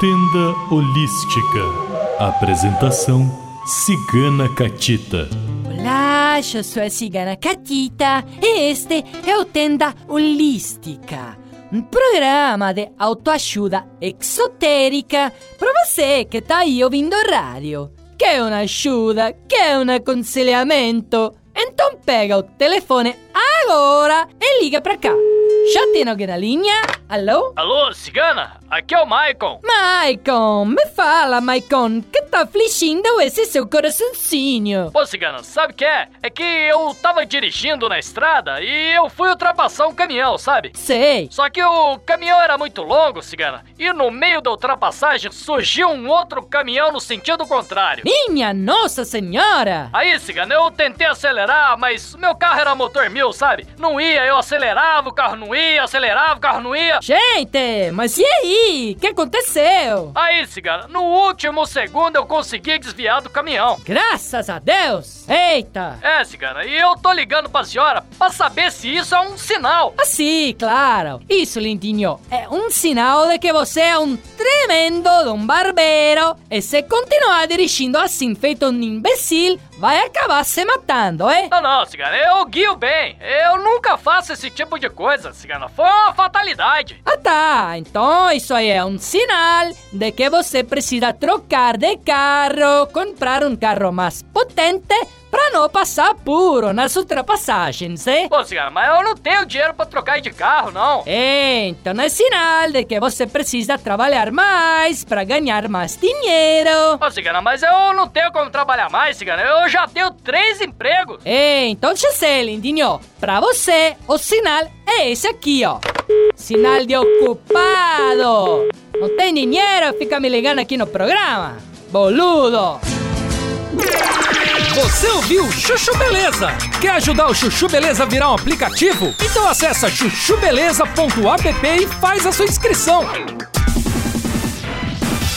Tenda Holística. Apresentação Cigana Catita. Olá, eu sou a Cigana Catita e este é o Tenda Holística, um programa de autoajuda exotérica para você que tá aí ouvindo rádio. Quer uma ajuda? Quer um aconselhamento? Então pega o telefone agora e liga pra cá. Já tem alguém na linha? Alô? Alô, cigana? Aqui é o Maicon. Maicon, me fala, Maicon, que tá afligindo esse seu coraçãozinho? Pô, cigana, sabe o que é? É que eu tava dirigindo na estrada e eu fui ultrapassar um caminhão, sabe? Sei. Só que o caminhão era muito longo, cigana, e no meio da ultrapassagem surgiu um outro caminhão no sentido contrário. Minha Nossa Senhora! Aí, cigana, eu tentei acelerar, mas meu carro era motor mil, sabe? Não ia, eu acelerava, o carro não ia, acelerava, o carro não ia. Gente, mas e aí? O que aconteceu? Aí, cigana, no último segundo eu consegui desviar do caminhão. Graças a Deus! Eita! É, cigana, e eu tô ligando pra senhora pra saber se isso é um sinal. Ah, sim, claro. Isso, lindinho, é um sinal de que você é um tremendo de um barbeiro. E se continuar dirigindo assim, feito um imbecil, vai acabar se matando, é? Não, não, cigana, eu guio bem. Eu nunca faço esse tipo de coisa, cigana. Foi uma fatalidade. Ah, tá. Então isso aí é um sinal de que você precisa trocar de carro, comprar um carro mais potente pra não passar apuro nas ultrapassagens, eh? Pô, cigana, mas eu não tenho dinheiro pra trocar de carro, não. Então é sinal de que você precisa trabalhar mais pra ganhar mais dinheiro. Ô, cigana, mas eu não tenho como trabalhar mais, cigana. Eu já tenho três empregos. Então sei, lindinho. Pra você, o sinal é esse aqui, ó. Sinal de ocupado. Não tem dinheiro, fica me ligando aqui no programa. Boludo. Você ouviu Chuchu Beleza? Quer ajudar o Chuchu Beleza a virar um aplicativo? Então acessa chuchubeleza.app e faz a sua inscrição.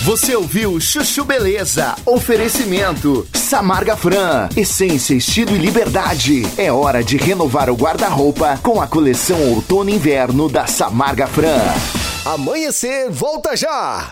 Você ouviu Chuchu Beleza? Oferecimento Samarga Fran, essência, estilo e liberdade. É hora de renovar o guarda-roupa com a coleção Outono e Inverno da Samarga Fran. Amanhecer, volta já!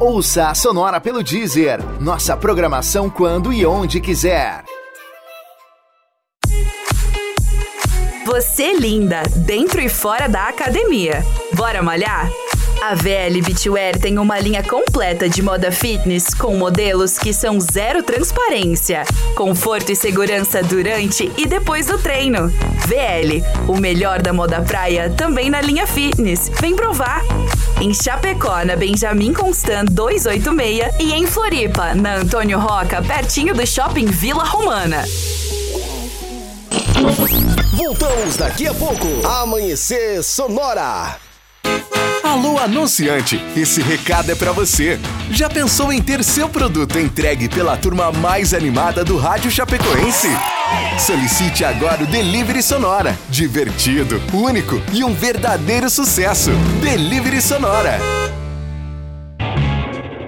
Ouça a Sonora pelo Deezer. Nossa programação quando e onde quiser. Você linda, dentro e fora da academia. Bora malhar? A VL Beachwear tem uma linha completa de moda fitness com modelos que são zero transparência, conforto e segurança durante e depois do treino. VL, o melhor da moda praia também na linha fitness. Vem provar! Em Chapecó, na Benjamin Constant 286 e em Floripa, na Antônio Roca, pertinho do Shopping Vila Romana. Voltamos daqui a pouco. Amanhecer Sonora. Alô, anunciante! Esse recado é pra você. Já pensou em ter seu produto entregue pela turma mais animada do Rádio Chapecoense? Solicite agora o Delivery Sonora. Divertido, único e um verdadeiro sucesso. Delivery Sonora.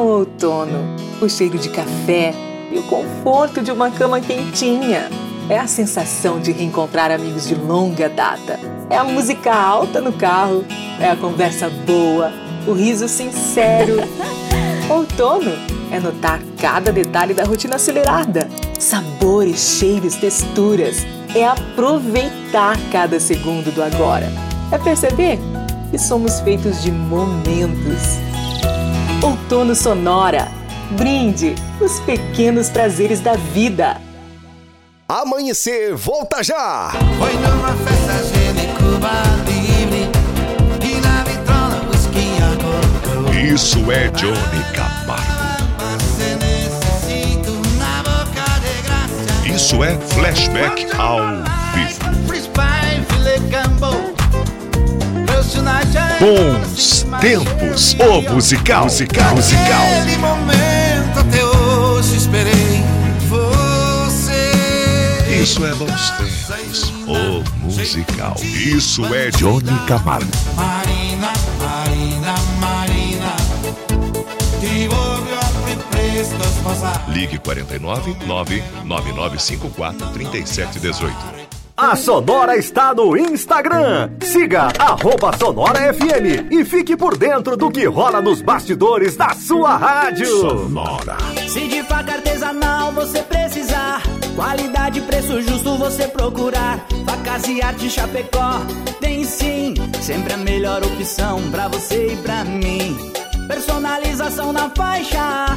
Ah, o outono, o cheiro de café e o conforto de uma cama quentinha. É a sensação de reencontrar amigos de longa data. É a música alta no carro, é a conversa boa, o riso sincero. Outono é notar cada detalhe da rotina acelerada, sabores, cheiros, texturas. É aproveitar cada segundo do agora. É perceber que somos feitos de momentos. Outono Sonora. Brinde os pequenos prazeres da vida. Amanhecer, volta já! Foi numa festa Cuba Livre E na vitrola Isso é Johnny Camargo. Você necessito na boca de graça Isso é flashback ao vivo. Bons tempos. O musical. Musical. Musical. Aquele momento até hoje esperei você. Isso é bons tempos. O musical. Isso é Johnny Camargo. Marina, Marina, Marina. Te sposare. Ligue 49 99954 3718. A Sonora está no Instagram. Siga arroba Sonora FM e fique por dentro do que rola nos bastidores da sua rádio. Sonora. Se de faca artesanal você precisar, qualidade e preço justo você procurar. Facas e arte Chapecó tem sim, sempre a melhor opção pra você e pra mim. Personalização na faixa.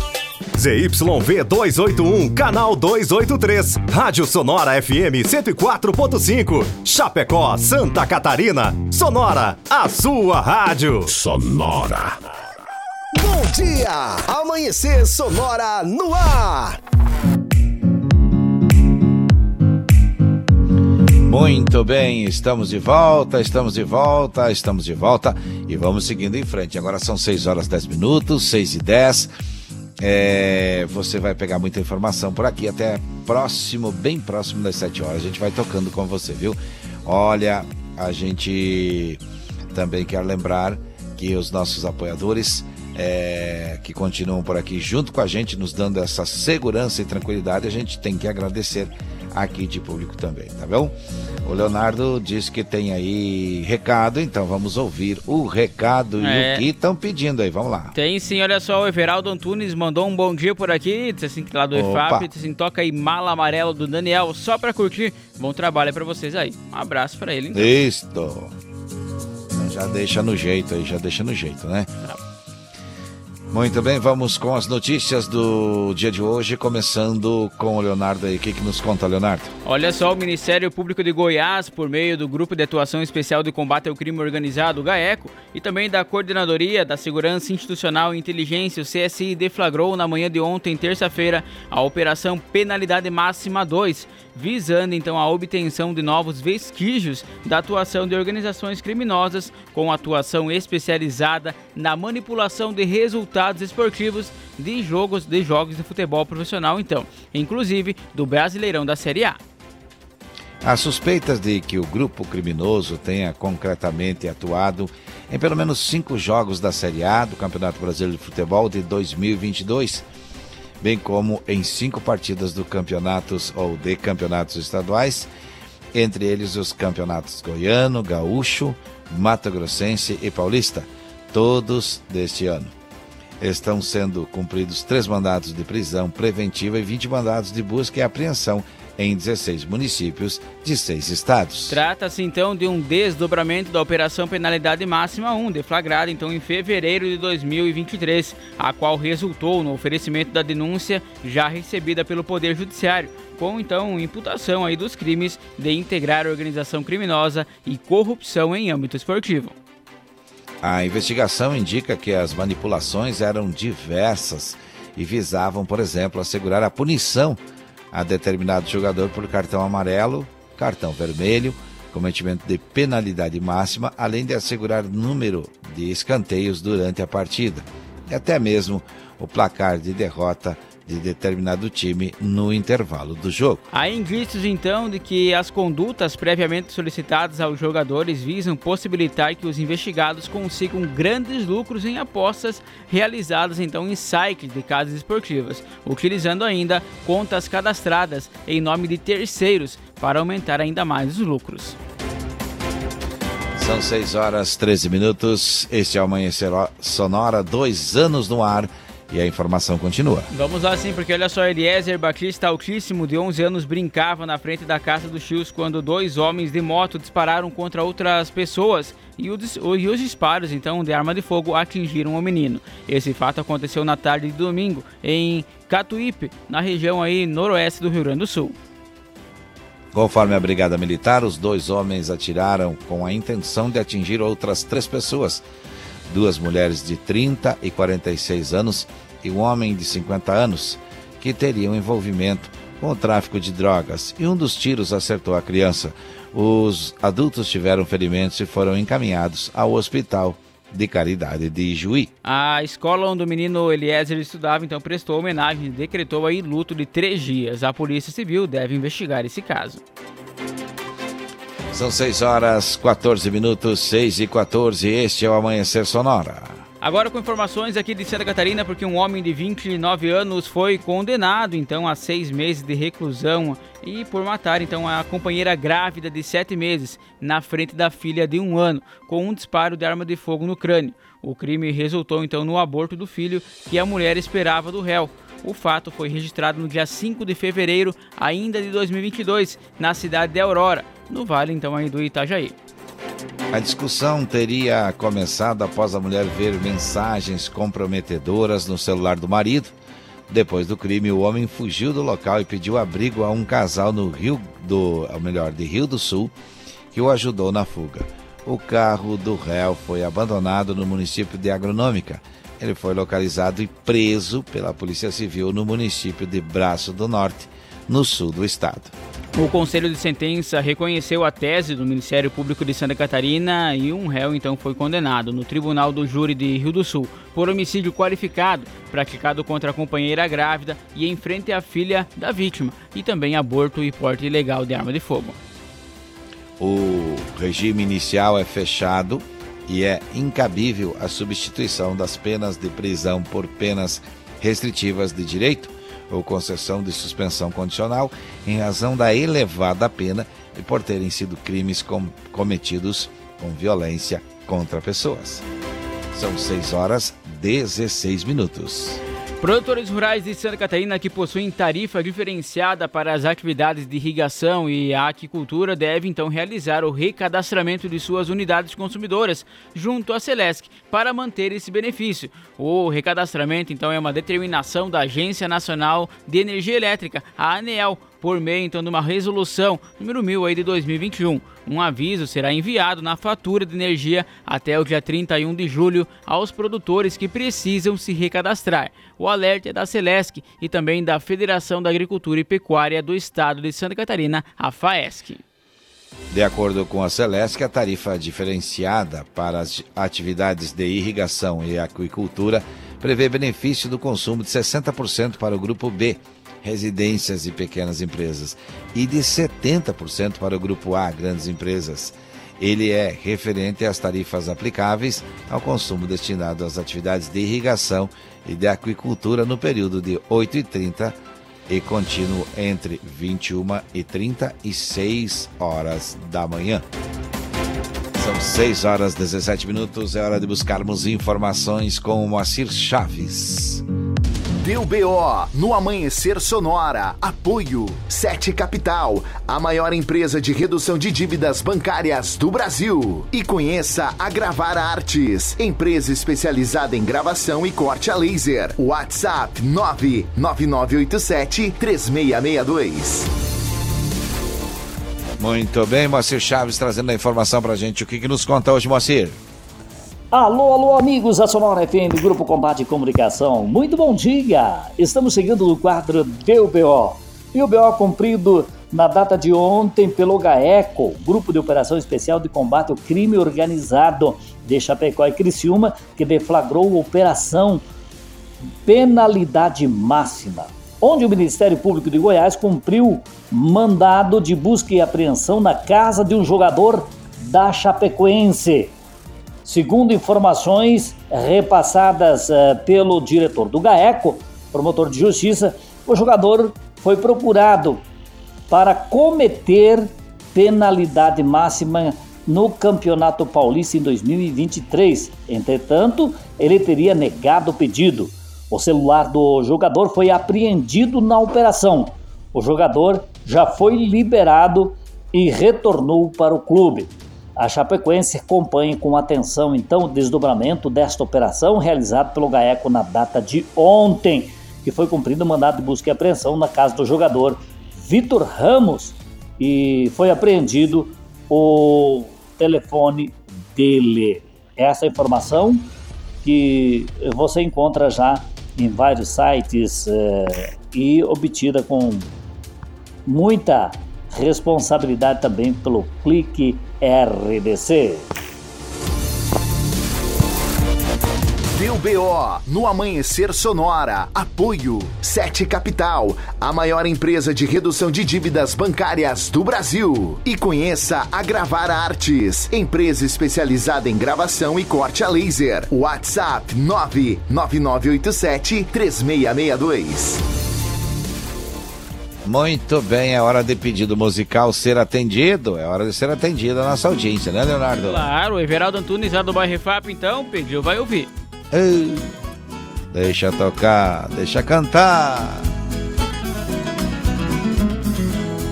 ZYV 281, canal 283. Rádio Sonora FM 104.5. Chapecó, Santa Catarina. Sonora, a sua rádio. Sonora. Bom dia! Amanhecer Sonora no ar! Muito bem, estamos de volta, estamos de volta, estamos de volta e vamos seguindo em frente. Agora são 6 horas 10 minutos, 6 e 10. É, você vai pegar muita informação por aqui até próximo, bem próximo das 7 horas. A gente vai tocando com você, viu? Olha, a gente também quer lembrar que os nossos apoiadores é, que continuam por aqui junto com a gente, nos dando essa segurança e tranquilidade, a gente tem que agradecer aqui de público também, tá bom? O Leonardo disse que tem aí recado, então vamos ouvir o recado É. e o que estão pedindo aí, vamos lá. Tem sim, olha só, o Everaldo Antunes mandou um bom dia por aqui, disse assim, lá do Opa. EFAP, disse assim, toca aí Mala Amarelo do Daniel, só pra curtir, bom trabalho pra vocês aí. Um abraço pra ele, então. Isto. Então já deixa no jeito aí, já deixa no jeito, né? Muito bem, vamos com as notícias do dia de hoje, começando com o Leonardo aí. O que, que nos conta, Leonardo? Olha só, o Ministério Público de Goiás, por meio do Grupo de Atuação Especial de Combate ao Crime Organizado, GAECO, e também da Coordenadoria da Segurança Institucional e Inteligência, o CSI, deflagrou na manhã de ontem, terça-feira, a Operação Penalidade Máxima 2, visando então a obtenção de novos vestígios da atuação de organizações criminosas com atuação especializada na manipulação de resultados esportivos de jogos de jogos de futebol profissional, então, inclusive do Brasileirão da Série A. As suspeitas de que o grupo criminoso tenha concretamente atuado em pelo menos cinco jogos da Série A do Campeonato Brasileiro de Futebol de 2022, bem como em cinco partidas do campeonatos ou de campeonatos estaduais, entre eles os campeonatos goiano, gaúcho, mato grossense e paulista, todos deste ano. Estão sendo cumpridos três mandados de prisão preventiva e 20 mandados de busca e apreensão em 16 municípios de seis estados. Trata-se então de um desdobramento da Operação Penalidade Máxima 1, deflagrada então em fevereiro de 2023, a qual resultou no oferecimento da denúncia já recebida pelo Poder Judiciário, com então imputação aí dos crimes de integrar organização criminosa e corrupção em âmbito esportivo. A investigação indica que as manipulações eram diversas e visavam, por exemplo, assegurar a punição a determinado jogador por cartão amarelo, cartão vermelho, cometimento de penalidade máxima, além de assegurar número de escanteios durante a partida. E até mesmo o placar de derrota de determinado time no intervalo do jogo. Há indícios então de que as condutas previamente solicitadas aos jogadores visam possibilitar que os investigados consigam grandes lucros em apostas realizadas então em sites de casas esportivas, utilizando ainda contas cadastradas em nome de terceiros para aumentar ainda mais os lucros. São 6 horas 13 minutos. Este é o Amanhecer Sonora, dois anos no ar. E a informação continua. Vamos lá sim, porque olha só, Eliezer Batista Altíssimo, de 11 anos, brincava na frente da casa dos tios quando dois homens de moto dispararam contra outras pessoas e, os disparos, então, de arma de fogo atingiram o menino. Esse fato aconteceu na tarde de domingo em Catuípe, na região aí noroeste do Rio Grande do Sul. Conforme a Brigada Militar, os dois homens atiraram com a intenção de atingir outras três pessoas. Duas mulheres de 30 e 46 anos e um homem de 50 anos, que teriam envolvimento com o tráfico de drogas, e um dos tiros acertou a criança. Os adultos tiveram ferimentos e foram encaminhados ao hospital de caridade de Juí. A escola onde o menino Eliezer estudava então prestou homenagem e decretou aí luto de três dias. A Polícia Civil deve investigar esse caso. São 6 horas 14 minutos, 6 e 14. Este é o Amanhecer Sonora. Agora com informações aqui de Santa Catarina, porque um homem de 29 anos foi condenado então a seis meses de reclusão e por matar então a companheira grávida de sete meses na frente da filha de um ano com um disparo de arma de fogo no crânio. O crime resultou então no aborto do filho que a mulher esperava do réu. O fato foi registrado no dia 5 de fevereiro ainda de 2022 na cidade de Aurora, no vale então aí do Itajaí. A discussão teria começado após a mulher ver mensagens comprometedoras no celular do marido. Depois do crime, o homem fugiu do local e pediu abrigo a um casal no Rio do, ou melhor, de Rio do Sul, que o ajudou na fuga. O carro do réu foi abandonado no município de Agronômica. Ele foi localizado e preso pela Polícia Civil no município de Braço do Norte, no sul do estado. O Conselho de Sentença reconheceu a tese do Ministério Público de Santa Catarina e um réu então foi condenado no Tribunal do Júri de Rio do Sul por homicídio qualificado praticado contra a companheira grávida e em frente à filha da vítima e também aborto e porte ilegal de arma de fogo. O regime inicial é fechado e é incabível a substituição das penas de prisão por penas restritivas de direito ou concessão de suspensão condicional em razão da elevada pena e por terem sido crimes com, cometidos com violência contra pessoas. São 6 horas 16 minutos. Produtores rurais de Santa Catarina que possuem tarifa diferenciada para as atividades de irrigação e aquicultura devem então realizar o recadastramento de suas unidades consumidoras junto à Celesc para manter esse benefício. O recadastramento então é uma determinação da Agência Nacional de Energia Elétrica, a ANEEL, por meio então de uma resolução número 1000 aí de 2021. Um aviso será enviado na fatura de energia até o dia 31 de julho aos produtores que precisam se recadastrar. O alerta é da Celesc e também da Federação da Agricultura e Pecuária do Estado de Santa Catarina, a FAESC. De acordo com a Celesc, a tarifa diferenciada para as atividades de irrigação e aquicultura prevê benefício do consumo de 60% para o grupo B residências e pequenas empresas, e de 70% para o grupo A, grandes empresas. Ele é referente às tarifas aplicáveis ao consumo destinado às atividades de irrigação e de aquicultura no período de 8h30 e contínuo entre 21 e 36 horas da manhã. São 6 horas 17 minutos, é hora de buscarmos informações com o Moacir Chaves. Deu BO no Amanhecer Sonora. Apoio Sete Capital, a maior empresa de redução de dívidas bancárias do Brasil. E conheça a Gravar Artes, empresa especializada em gravação e corte a laser. WhatsApp 99987 3662. Muito bem, Moacir Chaves trazendo a informação pra gente. O que, que nos conta hoje, Moacir? Alô, alô, amigos da Sonora FM, Grupo Combate e Comunicação. Muito bom dia! Estamos seguindo no quadro DUBO. DUBO cumprido na data de ontem pelo GAECO, Grupo de Operação Especial de Combate ao Crime Organizado de Chapecó e Criciúma, que deflagrou Operação Penalidade Máxima, onde o Ministério Público de Goiás cumpriu mandado de busca e apreensão na casa de um jogador da Chapecoense. Segundo informações repassadas uh, pelo diretor do GAECO, promotor de justiça, o jogador foi procurado para cometer penalidade máxima no Campeonato Paulista em 2023. Entretanto, ele teria negado o pedido. O celular do jogador foi apreendido na operação. O jogador já foi liberado e retornou para o clube. A Chapecoense acompanha com atenção então o desdobramento desta operação realizada pelo GAECO na data de ontem, que foi cumprido o mandado de busca e apreensão na casa do jogador Vitor Ramos e foi apreendido o telefone dele. Essa informação que você encontra já em vários sites eh, e obtida com muita responsabilidade também pelo Clique RDC. Deu BO no Amanhecer Sonora. Apoio Sete Capital, a maior empresa de redução de dívidas bancárias do Brasil. E conheça a Gravar Artes, empresa especializada em gravação e corte a laser. WhatsApp 99987 3662. Muito bem, é hora de pedido musical ser atendido. É hora de ser atendido a nossa audiência, né, Leonardo? Claro, o Everaldo Antunes lá do bairro Refap, então, pediu, vai ouvir. Ei, deixa tocar, deixa cantar.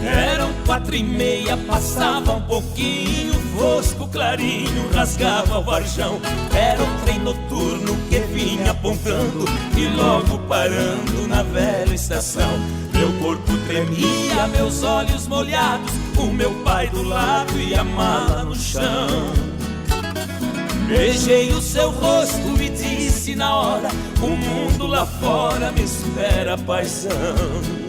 Eram quatro e meia, passava um pouquinho, fosco clarinho, rasgava o varjão. Era um trem noturno que vinha apontando e logo parando na velha estação. Meu corpo tremia, meus olhos molhados, o meu pai do lado e a mala no chão. Beijei o seu rosto e disse na hora: O mundo lá fora me espera, paixão.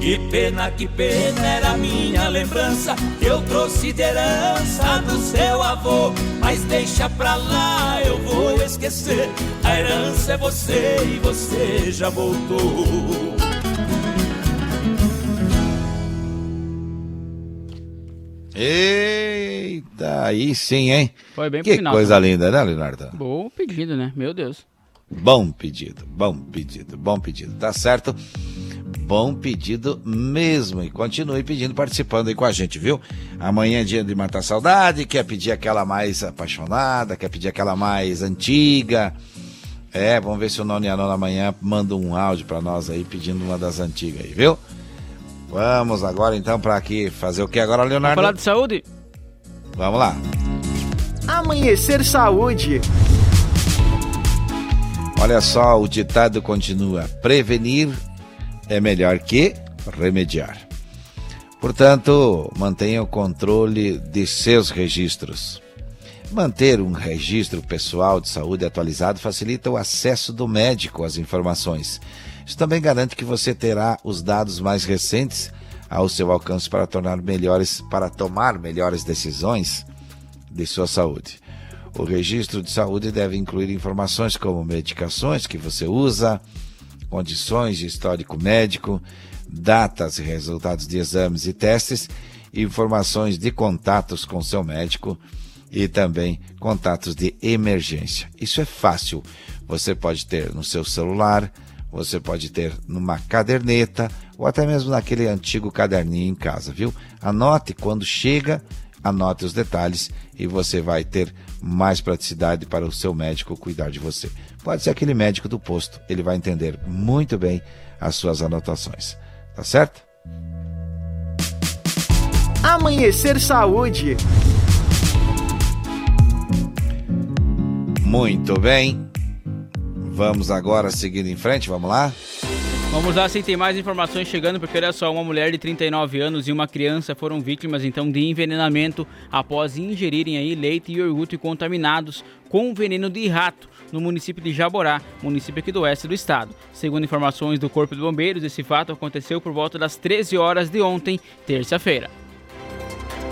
Que pena, que pena era minha lembrança que eu trouxe de herança do seu avô. Mas deixa pra lá, eu vou esquecer. A herança é você e você já voltou. Eita, aí sim, hein? Foi bem Que final coisa também. linda, né, Leonardo? Bom pedido, né? Meu Deus. Bom pedido, bom pedido, bom pedido. Tá certo? Bom pedido mesmo. E continue pedindo, participando aí com a gente, viu? Amanhã é dia de matar saudade, quer pedir aquela mais apaixonada, quer pedir aquela mais antiga. É, vamos ver se o Nono e a Nona amanhã manda um áudio pra nós aí pedindo uma das antigas aí, viu? Vamos agora então pra aqui fazer o que agora, Vamos Leonardo? falar de saúde? Vamos lá. Amanhecer Saúde. Olha só, o ditado continua: prevenir é melhor que remediar. Portanto, mantenha o controle de seus registros. Manter um registro pessoal de saúde atualizado facilita o acesso do médico às informações. Isso também garante que você terá os dados mais recentes ao seu alcance para tornar melhores, para tomar melhores decisões de sua saúde. O registro de saúde deve incluir informações como medicações que você usa, condições de histórico médico, datas e resultados de exames e testes, informações de contatos com seu médico e também contatos de emergência. Isso é fácil. Você pode ter no seu celular, você pode ter numa caderneta ou até mesmo naquele antigo caderninho em casa, viu? Anote quando chega, anote os detalhes e você vai ter mais praticidade para o seu médico cuidar de você. Pode ser aquele médico do posto, ele vai entender muito bem as suas anotações. Tá certo? Amanhecer Saúde. Muito bem. Vamos agora seguir em frente, vamos lá? Vamos lá, sim, tem mais informações chegando, porque olha só, uma mulher de 39 anos e uma criança foram vítimas então de envenenamento após ingerirem aí leite e iogurte contaminados com veneno de rato no município de Jaborá, município aqui do oeste do estado. Segundo informações do Corpo de Bombeiros, esse fato aconteceu por volta das 13 horas de ontem, terça-feira.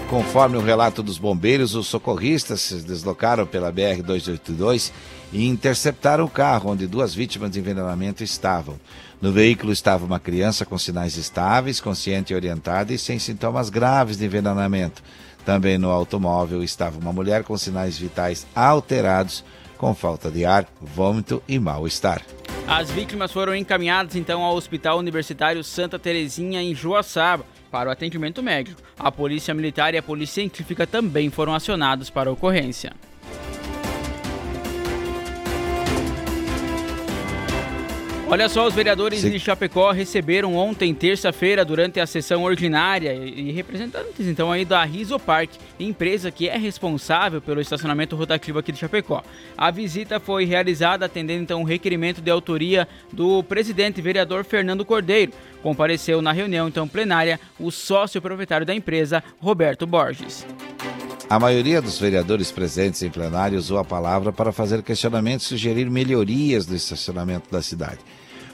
Conforme o relato dos bombeiros, os socorristas se deslocaram pela BR-282 e interceptaram o carro onde duas vítimas de envenenamento estavam. No veículo estava uma criança com sinais estáveis, consciente e orientada e sem sintomas graves de envenenamento. Também no automóvel estava uma mulher com sinais vitais alterados, com falta de ar, vômito e mal-estar. As vítimas foram encaminhadas então ao Hospital Universitário Santa Terezinha em Joaçaba para o atendimento médico. A Polícia Militar e a Polícia Científica também foram acionados para a ocorrência. Olha só, os vereadores Sim. de Chapecó receberam ontem, terça-feira, durante a sessão ordinária, e representantes então aí da Risopark, empresa que é responsável pelo estacionamento rotativo aqui de Chapecó. A visita foi realizada atendendo então um requerimento de autoria do presidente vereador Fernando Cordeiro. Compareceu na reunião então plenária o sócio proprietário da empresa, Roberto Borges. A maioria dos vereadores presentes em plenário usou a palavra para fazer questionamentos e sugerir melhorias no estacionamento da cidade.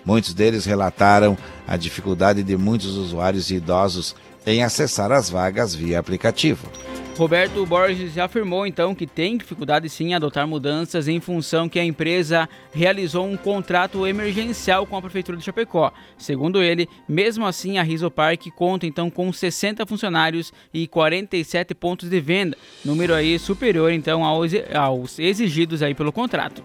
Muitos deles relataram a dificuldade de muitos usuários e idosos em acessar as vagas via aplicativo. Roberto Borges afirmou então que tem dificuldade sim em adotar mudanças em função que a empresa realizou um contrato emergencial com a prefeitura de Chapecó. Segundo ele, mesmo assim a Risopark conta então com 60 funcionários e 47 pontos de venda, número aí superior então aos, exigidos aí pelo contrato.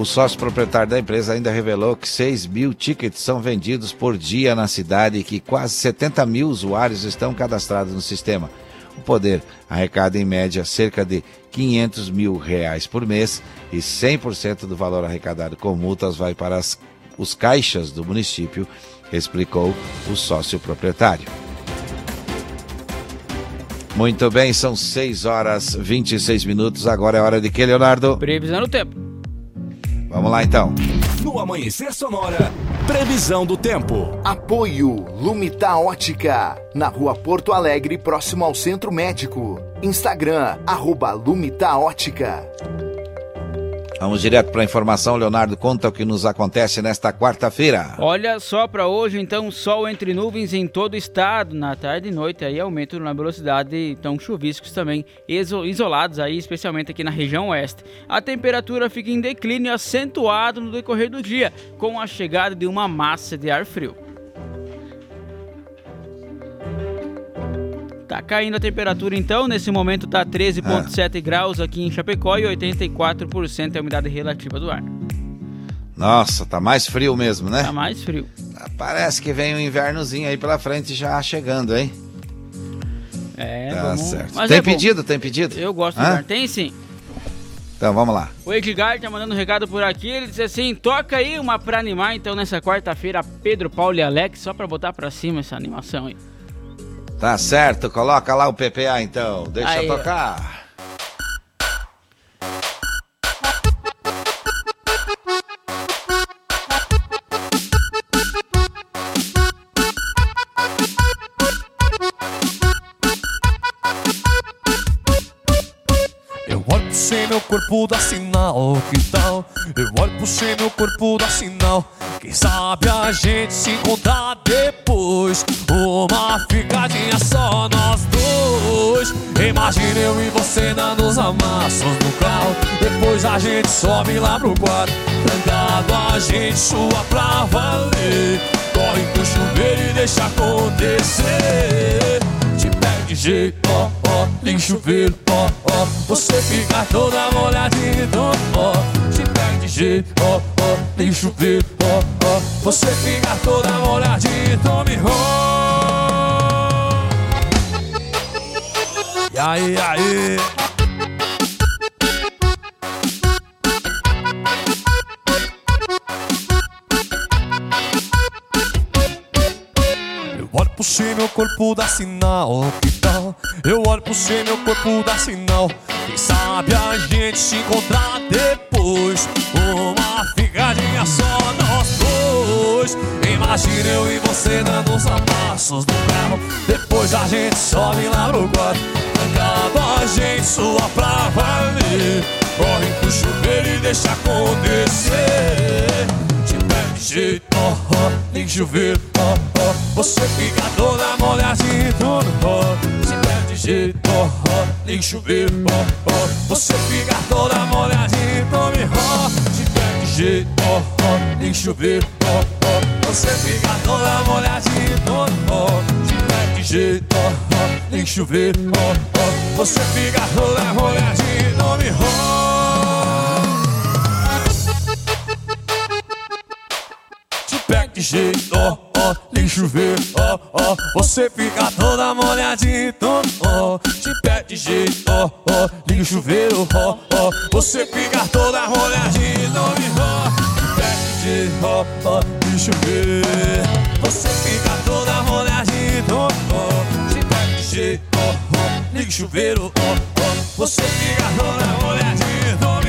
O sócio proprietário da empresa ainda revelou que 6 mil tickets são vendidos por dia na cidade e que quase 70 mil usuários estão cadastrados no sistema. O poder arrecada em média cerca de 500 mil reais por mês e 100% do valor arrecadado com multas vai para as, os caixas do município, explicou o sócio proprietário. Muito bem, são 6 horas 26 minutos. Agora é hora de que, Leonardo? Previsão do tempo. Vamos lá então. No Amanhecer Sonora, previsão do tempo. Apoio Lumita Ótica, na rua Porto Alegre, próximo ao Centro Médico. Instagram, arroba Lumita Ótica. Vamos direto para a informação. Leonardo, conta o que nos acontece nesta quarta-feira. Olha só para hoje, então, sol entre nuvens em todo o estado. Na tarde e noite, aí aumento na velocidade, então chuviscos também iso- isolados aí, especialmente aqui na região oeste. A temperatura fica em declínio acentuado no decorrer do dia, com a chegada de uma massa de ar frio. Tá caindo a temperatura então, nesse momento tá 13,7 graus aqui em Chapecó e 84% é a umidade relativa do ar. Nossa, tá mais frio mesmo, né? Tá mais frio. Parece que vem um invernozinho aí pela frente já chegando, hein? É, Tá vamos... certo. Mas tem é pedido, tem pedido? Eu gosto do inverno. Tem sim. Então vamos lá. O Edgar tá mandando um recado por aqui. Ele disse assim: toca aí uma pra animar então nessa quarta-feira, Pedro, Paulo e Alex, só pra botar pra cima essa animação aí. Tá certo, coloca lá o PPA então. Deixa Aí, tocar. Eu olho pro meu corpo dá sinal, que tal? Eu olho pro céu, meu corpo dá sinal. Quem sabe a gente se encontrar depois. Uma ficadinha só nós dois. Imagina eu e você você dando os amassos no carro. Depois a gente sobe lá pro quarto. Trancado a gente sua pra valer. Corre pro chuveiro e deixa acontecer. Pega de jeito, ó, ó, liga o chuveiro, ó, ó. Você fica toda molhadinha, então, ó. Te pega de jeito, ó, ó, o chuveiro, ó, ó. Você fica toda molhadinha, tome roll. E aí, aí? Pro céu, meu corpo dá sinal, que tal? Eu olho pro céu, meu corpo dá sinal. Quem sabe a gente se encontrar depois? Uma ficadinha só nós dois. Imagina eu e você dando uns amassos no carro. Depois a gente sobe lá no quarto. Trancado a gente sua pra valer. Corre pro chuveiro e deixa acontecer. Jeito, ó, ó, liga o chuveiro, ó, ó. Você fica toda molhadinha, tudo, ó. Te pega de jeito, ó, ó, liga o chuveiro, ó, ó. Você fica toda molhadinha, tome, ó. Te pega de jeito, ó, ó, liga o chuveiro, ó, ó. Você fica toda molhadinha, tudo, ó. Te pega de jeito, ó, ó, liga o chuveiro, ó, ó. Você fica toda molhadinha, tome, ó. Te de jeito, ó, ó, liga o chuveiro, ó, ó. Você fica toda molhadinha, então, ó. Te pega de jeito, ó, ó, liga o chuveiro, ó, ó. Você fica toda molhadinha, então, ó. Te pega de jeito, ó, ó, liga o chuveiro. Você fica toda molhadinha, então, ó. Te pega de jeito, ó, ó, liga o chuveiro, ó, ó. Você fica toda molhadinha, ó.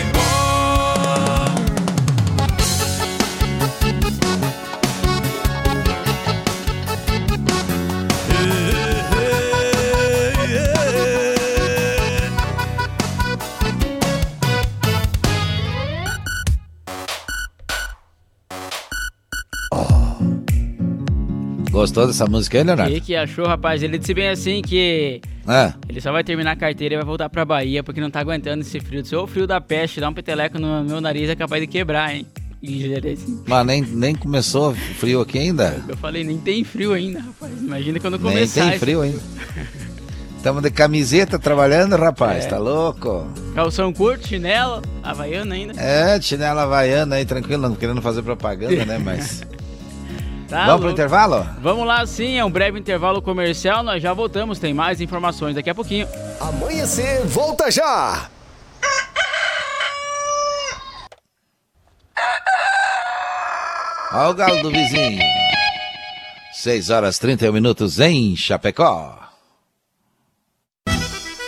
Gostou dessa música aí, Leonardo? O que, que achou, rapaz? Ele disse bem assim que É. ele só vai terminar a carteira e vai voltar pra Bahia porque não tá aguentando esse frio. Se o frio da peste dá um peteleco no meu nariz é capaz de quebrar, hein? Mas nem, nem começou frio aqui ainda. Eu falei, nem tem frio ainda, rapaz. Imagina quando Nem começar. tem esse- frio ainda. Estamos de camiseta trabalhando, rapaz. É. Tá louco? Calção curto, chinelo, havaiana ainda. É, de chinela havaiana aí, tranquilo, não querendo fazer propaganda, né? Mas. Tá Vamos pro louco. intervalo? Vamos lá sim, é um breve intervalo comercial, nós já voltamos, tem mais informações daqui a pouquinho. Amanhecer, volta já! Olha o galo do vizinho. 6 horas 31 minutos em Chapecó.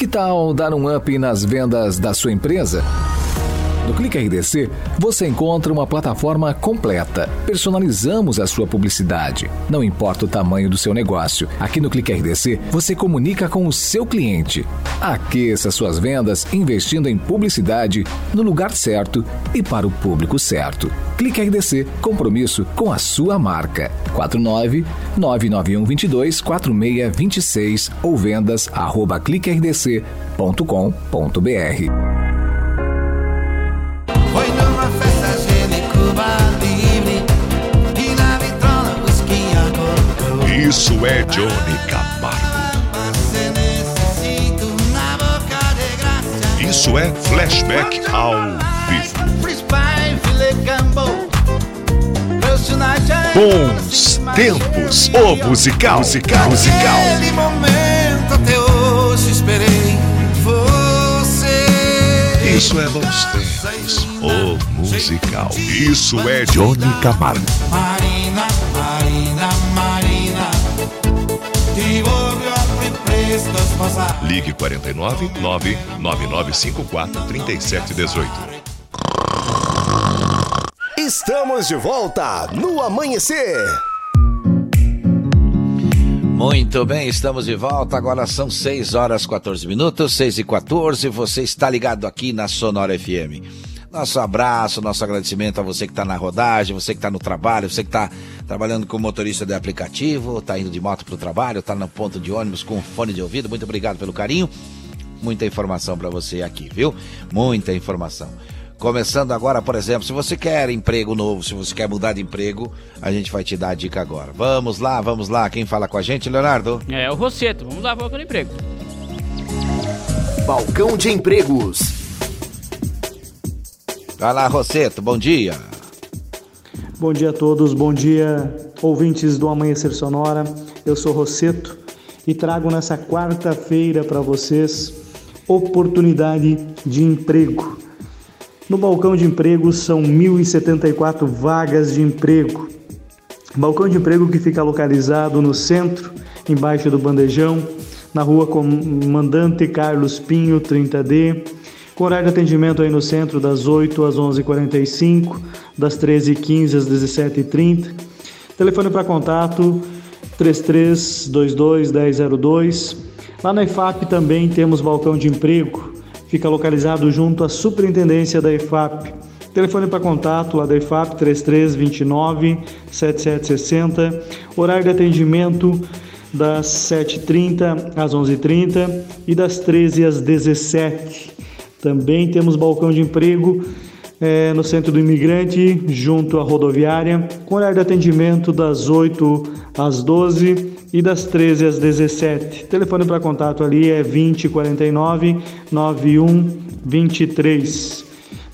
Que tal dar um up nas vendas da sua empresa? No Clique RDC, você encontra uma plataforma completa. Personalizamos a sua publicidade. Não importa o tamanho do seu negócio. Aqui no Clique RDC, você comunica com o seu cliente. Aqueça suas vendas investindo em publicidade no lugar certo e para o público certo. Clique RDC, compromisso com a sua marca. 49 991 22 4626 ou vendas arroba cliquerdc.com.br. Johnny Camargo. Isso é Flashback ao vivo. Bons tempos, o musical, musical, musical. Naquele momento até hoje esperei você. Isso é bons tempos, o musical. Isso é Johnny Camargo. Marina, Marina, Marina, Ligue 49 99954 3718. Estamos de volta no amanhecer. Muito bem, estamos de volta. Agora são 6 horas 14 minutos, 6 e 14. Você está ligado aqui na Sonora FM. Nosso abraço, nosso agradecimento a você que está na rodagem, você que está no trabalho, você que está trabalhando como motorista de aplicativo, está indo de moto para o trabalho, está no ponto de ônibus com fone de ouvido. Muito obrigado pelo carinho. Muita informação para você aqui, viu? Muita informação. Começando agora, por exemplo, se você quer emprego novo, se você quer mudar de emprego, a gente vai te dar a dica agora. Vamos lá, vamos lá. Quem fala com a gente, Leonardo? É o Rosseto. Vamos lá, vamos no emprego. Balcão de empregos. Vai lá, Rosseto, bom dia. Bom dia a todos, bom dia ouvintes do Amanhecer Sonora. Eu sou Rosseto e trago nessa quarta-feira para vocês oportunidade de emprego. No balcão de emprego são 1.074 vagas de emprego. Balcão de emprego que fica localizado no centro, embaixo do bandejão, na rua Comandante Carlos Pinho, 30D, com horário de atendimento aí no centro das 8 às 11h45, das 13h15 às 17h30. Telefone para contato 3322 1002. Lá na IFAP também temos balcão de emprego, fica localizado junto à Superintendência da IFAP. Telefone para contato lá da IFAP 3329 7760. Horário de atendimento das 7h30 às 11h30 e das 13 às 17 Também temos balcão de emprego eh, no centro do imigrante, junto à rodoviária, com horário de atendimento das 8 às 12 e das 13 às 17. Telefone para contato ali é 2049 9123.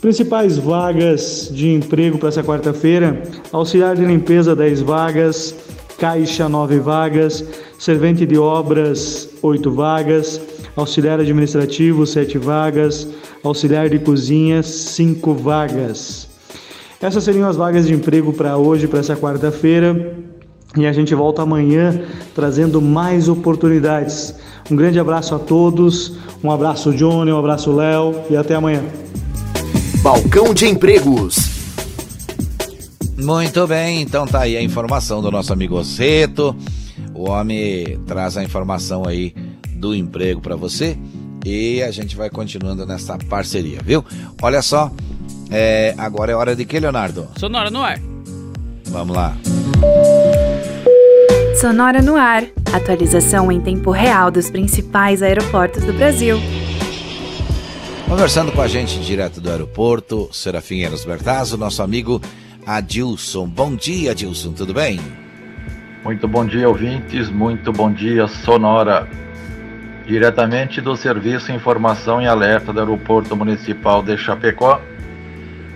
Principais vagas de emprego para essa quarta-feira: auxiliar de limpeza 10 vagas, caixa 9 vagas, servente de obras 8 vagas, auxiliar administrativo 7 vagas, auxiliar de cozinha 5 vagas. Essas seriam as vagas de emprego para hoje, para essa quarta-feira. E a gente volta amanhã trazendo mais oportunidades. Um grande abraço a todos, um abraço Johnny, um abraço Léo e até amanhã. Balcão de empregos. Muito bem, então tá aí a informação do nosso amigo Osseto. O homem traz a informação aí do emprego para você e a gente vai continuando nessa parceria, viu? Olha só, é, agora é hora de que, Leonardo? Sonora no ar. Vamos lá. Sonora no ar. Atualização em tempo real dos principais aeroportos do Brasil. Conversando com a gente direto do aeroporto, Serafim Eros Bertazzo, nosso amigo Adilson. Bom dia, Adilson, tudo bem? Muito bom dia, ouvintes. Muito bom dia, Sonora. Diretamente do Serviço Informação e Alerta do Aeroporto Municipal de Chapecó,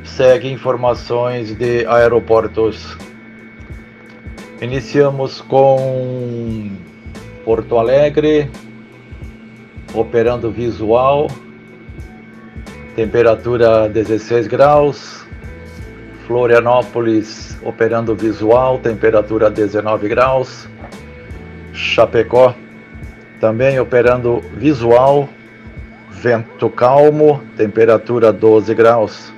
segue informações de aeroportos. Iniciamos com Porto Alegre, operando visual, temperatura 16 graus. Florianópolis, operando visual, temperatura 19 graus. Chapecó, também operando visual, vento calmo, temperatura 12 graus.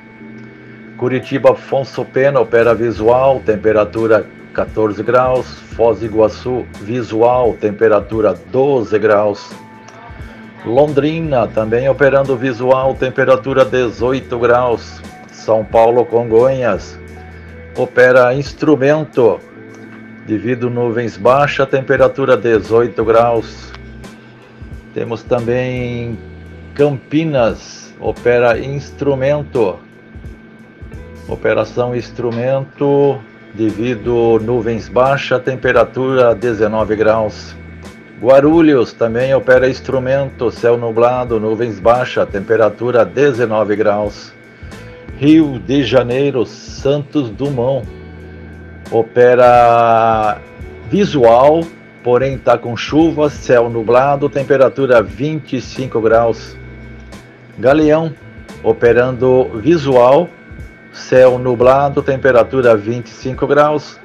Curitiba Afonso Pena opera visual, temperatura 14 graus. Foz do Iguaçu visual, temperatura 12 graus. Londrina também operando visual, temperatura 18 graus. São Paulo Congonhas opera instrumento devido nuvens baixa, temperatura 18 graus. Temos também Campinas, opera instrumento. Operação instrumento devido nuvens baixa, temperatura 19 graus. Guarulhos também opera instrumento, céu nublado, nuvens baixa, temperatura 19 graus. Rio de Janeiro, Santos Dumont opera visual, porém está com chuva, céu nublado, temperatura 25 graus. Galeão operando visual, céu nublado, temperatura 25 graus.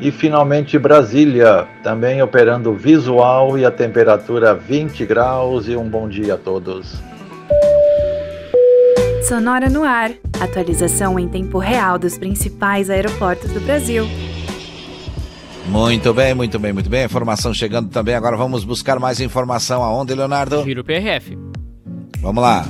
E finalmente Brasília, também operando visual e a temperatura 20 graus. E um bom dia a todos. Sonora no ar. Atualização em tempo real dos principais aeroportos do Brasil. Muito bem, muito bem, muito bem. Informação chegando também. Agora vamos buscar mais informação aonde, Leonardo? Giro PRF. Vamos lá.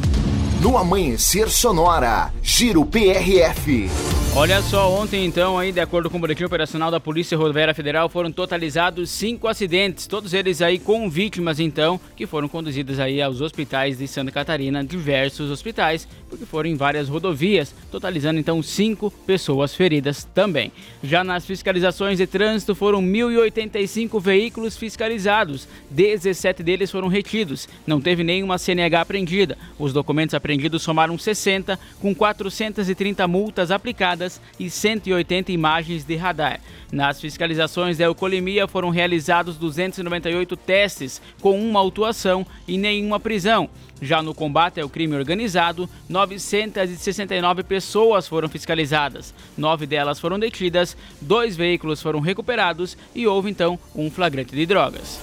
No Amanhecer Sonora, Giro PRF. Olha só, ontem então, aí, de acordo com o boletim operacional da Polícia Rodoviária Federal, foram totalizados cinco acidentes, todos eles aí com vítimas então, que foram conduzidas aí aos hospitais de Santa Catarina, diversos hospitais, porque foram em várias rodovias, totalizando então cinco pessoas feridas também. Já nas fiscalizações de trânsito foram 1.085 veículos fiscalizados, 17 deles foram retidos, não teve nenhuma CNH apreendida. Os documentos apreendidos somaram 60, com 430 multas aplicadas e 180 imagens de radar. Nas fiscalizações da eucolimia foram realizados 298 testes, com uma autuação e nenhuma prisão. Já no combate ao crime organizado, 969 pessoas foram fiscalizadas, nove delas foram detidas, dois veículos foram recuperados e houve então um flagrante de drogas.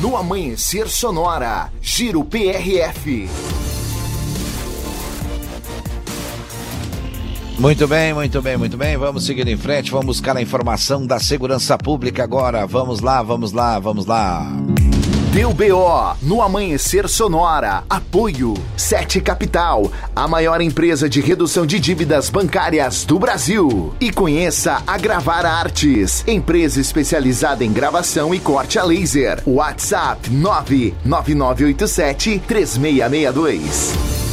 No Amanhecer Sonora, Giro PRF. Muito bem, muito bem, muito bem. Vamos seguir em frente, vamos buscar a informação da segurança pública agora. Vamos lá, vamos lá, vamos lá. Deu BO no Amanhecer Sonora. Apoio Sete Capital, a maior empresa de redução de dívidas bancárias do Brasil. E conheça a Gravar Artes, empresa especializada em gravação e corte a laser. WhatsApp 99987 3662.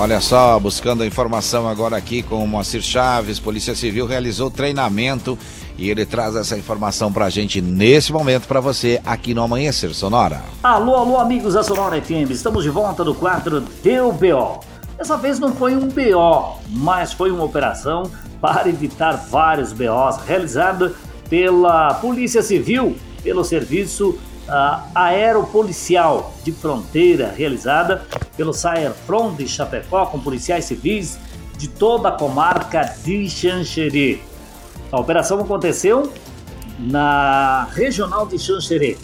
Olha só, buscando a informação agora aqui com o Moacir Chaves, Polícia Civil realizou treinamento e ele traz essa informação pra gente nesse momento para você aqui no Amanhecer Sonora. Alô, alô, amigos da Sonora FM, estamos de volta no quadro Deu BO. Dessa vez não foi um BO, mas foi uma operação para evitar vários BOs realizada pela Polícia Civil, pelo Serviço uh, Aeropolicial de Fronteira, realizada pelo Saerfront de Chapecó, com policiais civis de toda a comarca de Xanxerê. A operação aconteceu na Regional de Xanxerê.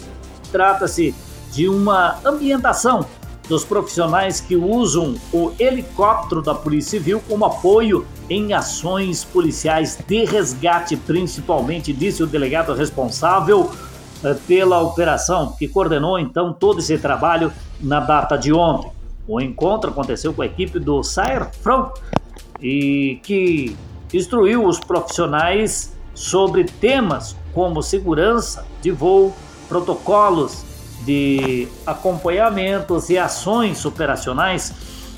Trata-se de uma ambientação dos profissionais que usam o helicóptero da Polícia Civil como apoio em ações policiais de resgate, principalmente, disse o delegado responsável pela operação, que coordenou então todo esse trabalho na data de ontem. O encontro aconteceu com a equipe do Saerfront e que instruiu os profissionais sobre temas como segurança de voo, protocolos de acompanhamentos e ações operacionais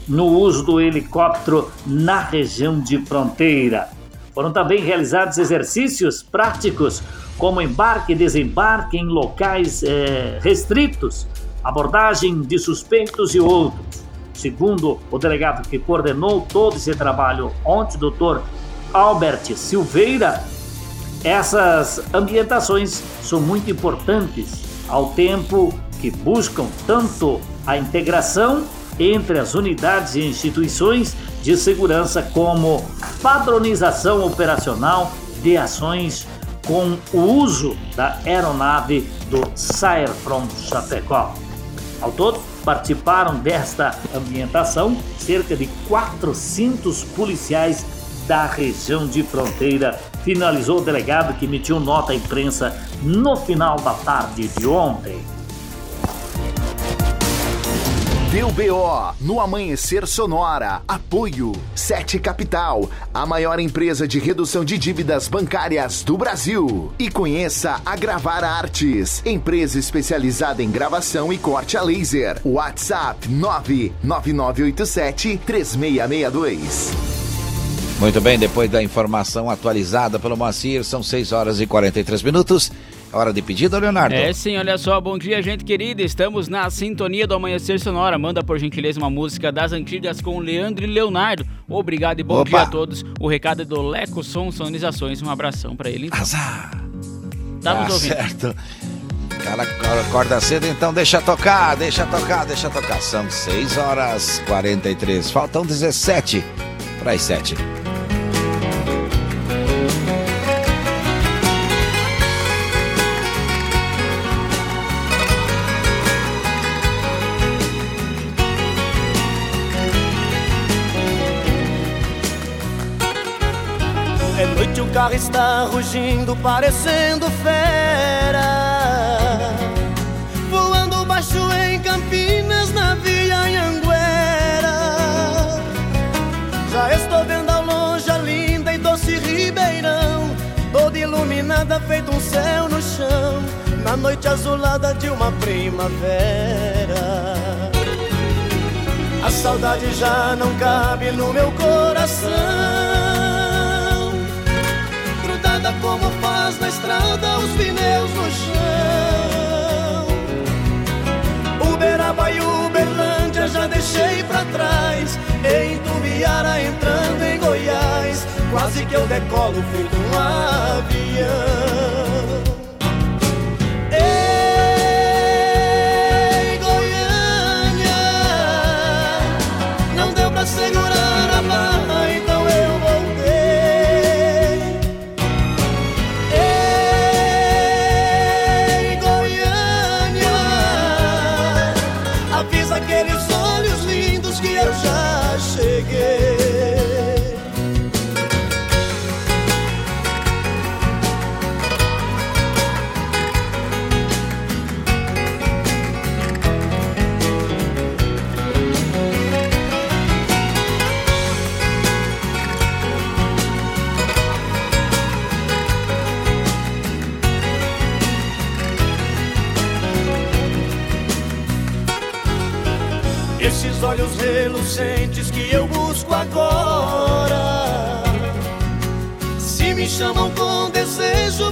no uso do helicóptero na região de fronteira. Foram também realizados exercícios práticos como embarque e desembarque em locais eh, restritos, abordagem de suspeitos e outros. Segundo o delegado que coordenou todo esse trabalho ontem, doutor Albert Silveira, essas ambientações são muito importantes ao tempo que buscam tanto a integração entre as unidades e instituições de segurança como padronização operacional de ações com o uso da aeronave do Saerfront Chapecó. Ao todo, participaram desta ambientação cerca de 400 policiais da região de fronteira, finalizou o delegado que emitiu nota à imprensa no final da tarde de ontem. Deu BO no Amanhecer Sonora. Apoio Sete Capital, a maior empresa de redução de dívidas bancárias do Brasil. E conheça a Gravar Artes, empresa especializada em gravação e corte a laser. WhatsApp 99987 3662. Muito bem, depois da informação atualizada pelo Moacir, são 6 horas e 43 minutos. Hora de pedido, Leonardo? É sim, olha só, bom dia, gente querida. Estamos na sintonia do Amanhecer Sonora. Manda por gentileza uma música das antigas com Leandro e Leonardo. Obrigado e bom Opa. dia a todos. O recado é do Leco Som Sonorizações. Um abração pra ele. Então. Tá Tá nos ouvindo. certo. Cara, acorda cedo, então deixa tocar, deixa tocar, deixa tocar. São 6 horas 43, faltam 17 para as 7. Carro está rugindo, parecendo fera. Voando baixo em Campinas, na via Anhanguera. Já estou vendo ao longe a linda e doce Ribeirão. Toda iluminada, feito um céu no chão. Na noite azulada de uma primavera. A saudade já não cabe no meu coração como faz na estrada os pneus no chão. Uberaba e Uberlândia já deixei pra trás. Em Tubiara entrando em Goiás, quase que eu decolo feito um avião. Ei, Goiânia, não deu pra segurar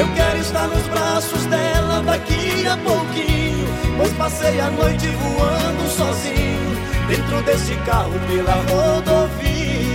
Eu quero estar nos braços dela daqui a pouquinho. Pois passei a noite voando sozinho. Dentro desse carro pela rodovia.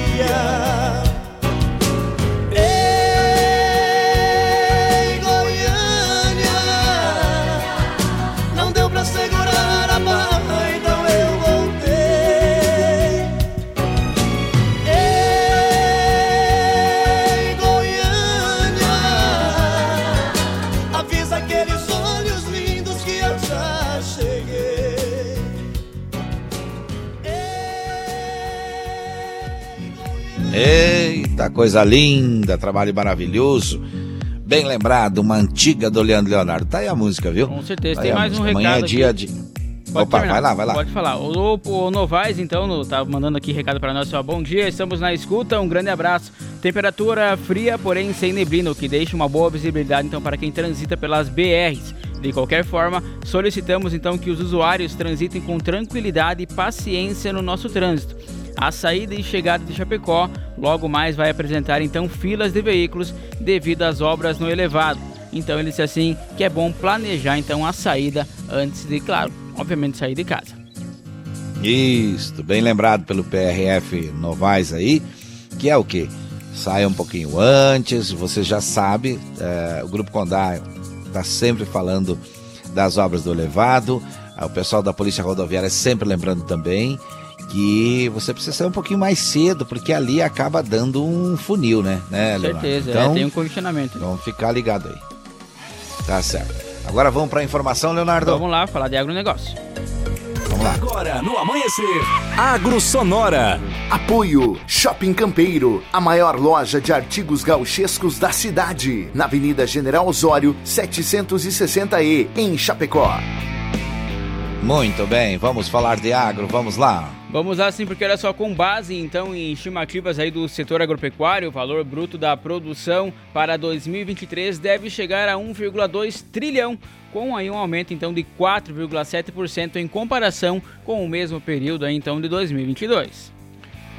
Eita, coisa linda, trabalho maravilhoso. Bem lembrado, uma antiga do Leandro Leonardo. Tá aí a música, viu? Com certeza. Tá Tem mais um recado Amanhã é dia aqui. de. Pode Opa, terminar. vai lá, vai lá. Pode falar. O, o Novaes, então, no- tá mandando aqui recado para nós. Ó, bom dia, estamos na escuta. Um grande abraço. Temperatura fria, porém sem neblina, o que deixa uma boa visibilidade então para quem transita pelas BRs. De qualquer forma, solicitamos então que os usuários transitem com tranquilidade e paciência no nosso trânsito. A saída e chegada de Chapecó logo mais vai apresentar então filas de veículos devido às obras no elevado. Então ele disse assim que é bom planejar então a saída antes de, claro, obviamente sair de casa. Isso, bem lembrado pelo PRF Novaes aí, que é o quê? Saia um pouquinho antes, você já sabe, é, o Grupo Condá está sempre falando das obras do elevado, ah, o pessoal da Polícia Rodoviária sempre lembrando também que você precisa sair um pouquinho mais cedo, porque ali acaba dando um funil, né? né Com Leonardo? certeza, Então, é, tem um condicionamento. vamos ficar ligado aí. Tá certo. Agora vamos para a informação, Leonardo. Vamos lá, falar de agronegócio. Vamos lá. Agora no Amanhecer, Agro Sonora. Apoio Shopping Campeiro, a maior loja de artigos gauchescos da cidade, na Avenida General Osório, 760E, em Chapecó. Muito bem, vamos falar de agro, vamos lá. Vamos lá sim, porque olha só, com base então em estimativas aí do setor agropecuário, o valor bruto da produção para 2023 deve chegar a 1,2 trilhão, com aí um aumento então de 4,7% em comparação com o mesmo período aí, então de 2022.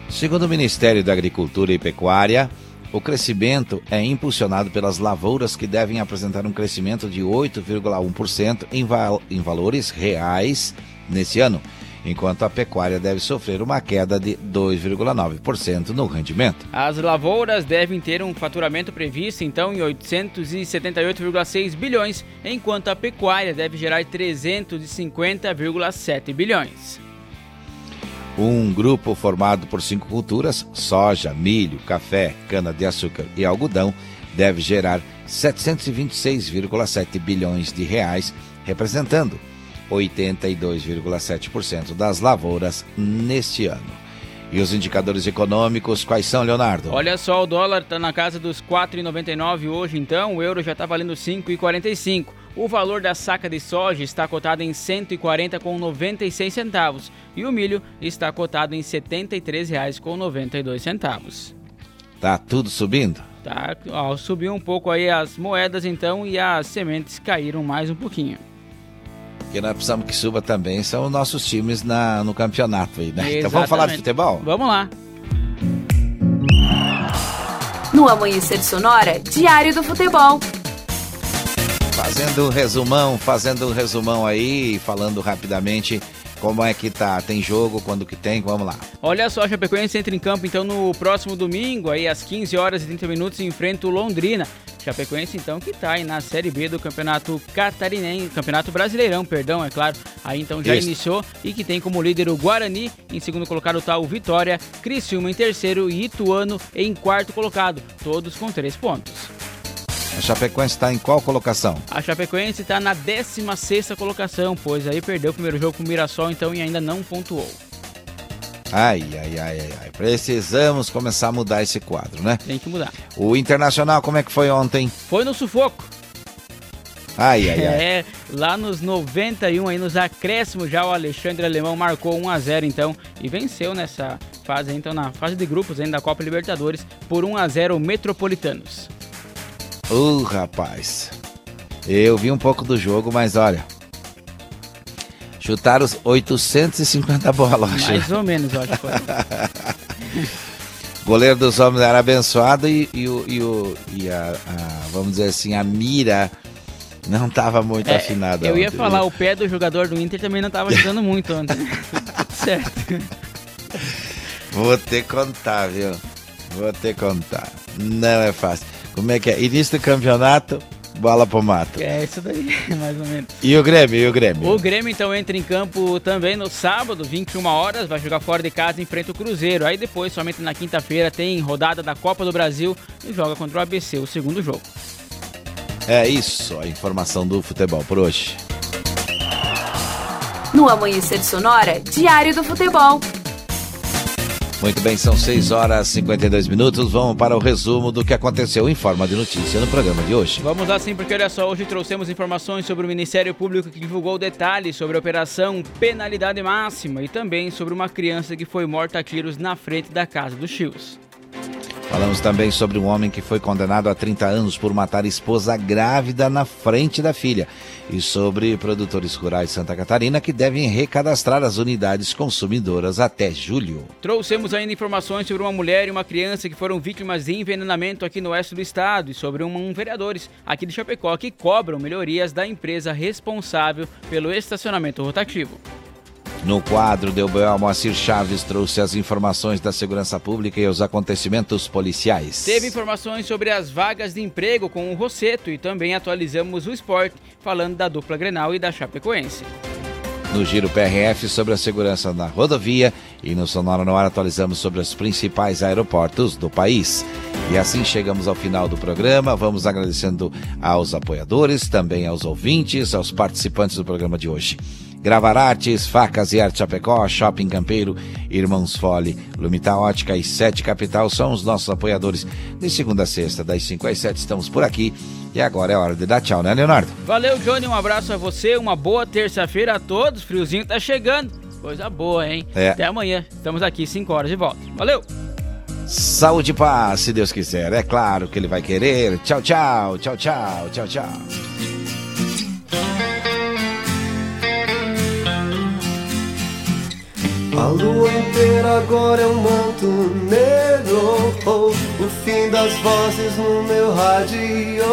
Segundo o Ministério da Agricultura e Pecuária, o crescimento é impulsionado pelas lavouras que devem apresentar um crescimento de 8,1% em, val em valores reais nesse ano, enquanto a pecuária deve sofrer uma queda de 2,9% no rendimento. As lavouras devem ter um faturamento previsto então em 878,6 bilhões, enquanto a pecuária deve gerar 350,7 bilhões. Um grupo formado por cinco culturas, soja, milho, café, cana-de-açúcar e algodão, deve gerar 726,7 bilhões de reais, representando 82,7% das lavouras neste ano. E os indicadores econômicos, quais são, Leonardo? Olha só, o dólar está na casa dos 4,99 hoje, então o euro já está valendo 5,45. O valor da saca de soja está cotado em R$ 140,96 centavos e o milho está cotado em R$ 73,92 centavos. Tá tudo subindo? Tá, ó, subiu um pouco aí as moedas então e as sementes caíram mais um pouquinho. Que nós precisamos que suba também são os nossos times na, no campeonato aí, né? Então Exatamente. vamos falar de futebol? Vamos lá. No Amanhecer Sonora, Diário do Futebol. Fazendo um resumão, fazendo um resumão aí, falando rapidamente como é que tá. Tem jogo, quando que tem, vamos lá. Olha só, a Chapecoense entra em campo então no próximo domingo, aí às 15 horas e 30 minutos, enfrenta o Londrina. Chapecoense então que tá aí na Série B do Campeonato Catarinense, Campeonato Brasileirão, perdão, é claro. Aí então já Isso. iniciou e que tem como líder o Guarani, em segundo colocado tá o Vitória, Criciúma em terceiro e Ituano em quarto colocado, todos com três pontos. A Chapecoense está em qual colocação? A Chapecoense está na 16ª colocação, pois aí perdeu o primeiro jogo com o Mirassol, então e ainda não pontuou. Ai, ai, ai, ai, ai. Precisamos começar a mudar esse quadro, né? Tem que mudar. O Internacional, como é que foi ontem? Foi no sufoco. Ai, ai, ai. É, lá nos 91, aí nos acréscimos, já o Alexandre Alemão marcou 1 a 0 então e venceu nessa fase, então na fase de grupos ainda da Copa Libertadores por 1 a 0 o Metropolitanos. Ô, rapaz. Eu vi um pouco do jogo, mas olha. Chutaram os 850 bolas, acho. Mais ou menos, eu acho que foi. goleiro dos homens era abençoado e, e, o, e, e a, a- vamos dizer assim, a mira não estava muito É, afinada. eu ia ontem, falar, viu? o pé do jogador do Inter também não estava ajudando muito ontem. Tudo certo. Vou ter que contar, viu? Vou ter que contar. Não é fácil. Como é que é? Início do campeonato, bola pro mato. É isso daí, mais ou menos. E o Grêmio, e o Grêmio? O Grêmio então entra em campo também no sábado, 21 horas, vai jogar fora de casa enfrenta o Cruzeiro. Aí depois, somente na quinta-feira, tem rodada da Copa do Brasil e joga contra o ABC, o segundo jogo. É isso, a informação do futebol por hoje. No Amanhecer Sonora, Diário do Futebol. Muito bem, são 6 horas e 52 minutos. Vamos para o resumo do que aconteceu em forma de notícia no programa de hoje. Vamos lá sim, porque olha só, hoje trouxemos informações sobre o Ministério Público que divulgou detalhes sobre a operação Penalidade Máxima e também sobre uma criança que foi morta a tiros na frente da casa dos Chios. Falamos também sobre um homem que foi condenado a 30 anos por matar esposa grávida na frente da filha. E sobre produtores rurais Santa Catarina que devem recadastrar as unidades consumidoras até julho. Trouxemos ainda informações sobre uma mulher e uma criança que foram vítimas de envenenamento aqui no oeste do estado e sobre um, um vereadores aqui de Chapecó que cobram melhorias da empresa responsável pelo estacionamento rotativo. No quadro, Delbel Moacir Chaves trouxe as informações da segurança pública e os acontecimentos policiais. Teve informações sobre as vagas de emprego com o Rosseto e também atualizamos o esporte, falando da dupla Grenal e da Chapecoense. No Giro PRF sobre a segurança na rodovia e no Sonora no Ar atualizamos sobre os principais aeroportos do país. E assim chegamos ao final do programa. Vamos agradecendo aos apoiadores, também aos ouvintes, aos participantes do programa de hoje. Gravar Artes, Facas e Arte Chapecó, Shopping Campeiro, Irmãos Fole, Lumita Ótica e Sete Capital são os nossos apoiadores. De segunda a sexta, das 5 às 7, estamos por aqui. E agora é hora de dar tchau, né, Leonardo? Valeu, Johnny. Um abraço a você. Uma boa terça-feira a todos. Friozinho tá chegando. Coisa boa, hein? É. Até amanhã. Estamos aqui 5 horas de volta. Valeu! Saúde e paz, se Deus quiser. É claro que Ele vai querer. Tchau, tchau, tchau, tchau, tchau, tchau. A lua inteira agora é um manto negro. Oh, o fim das vozes no meu rádio.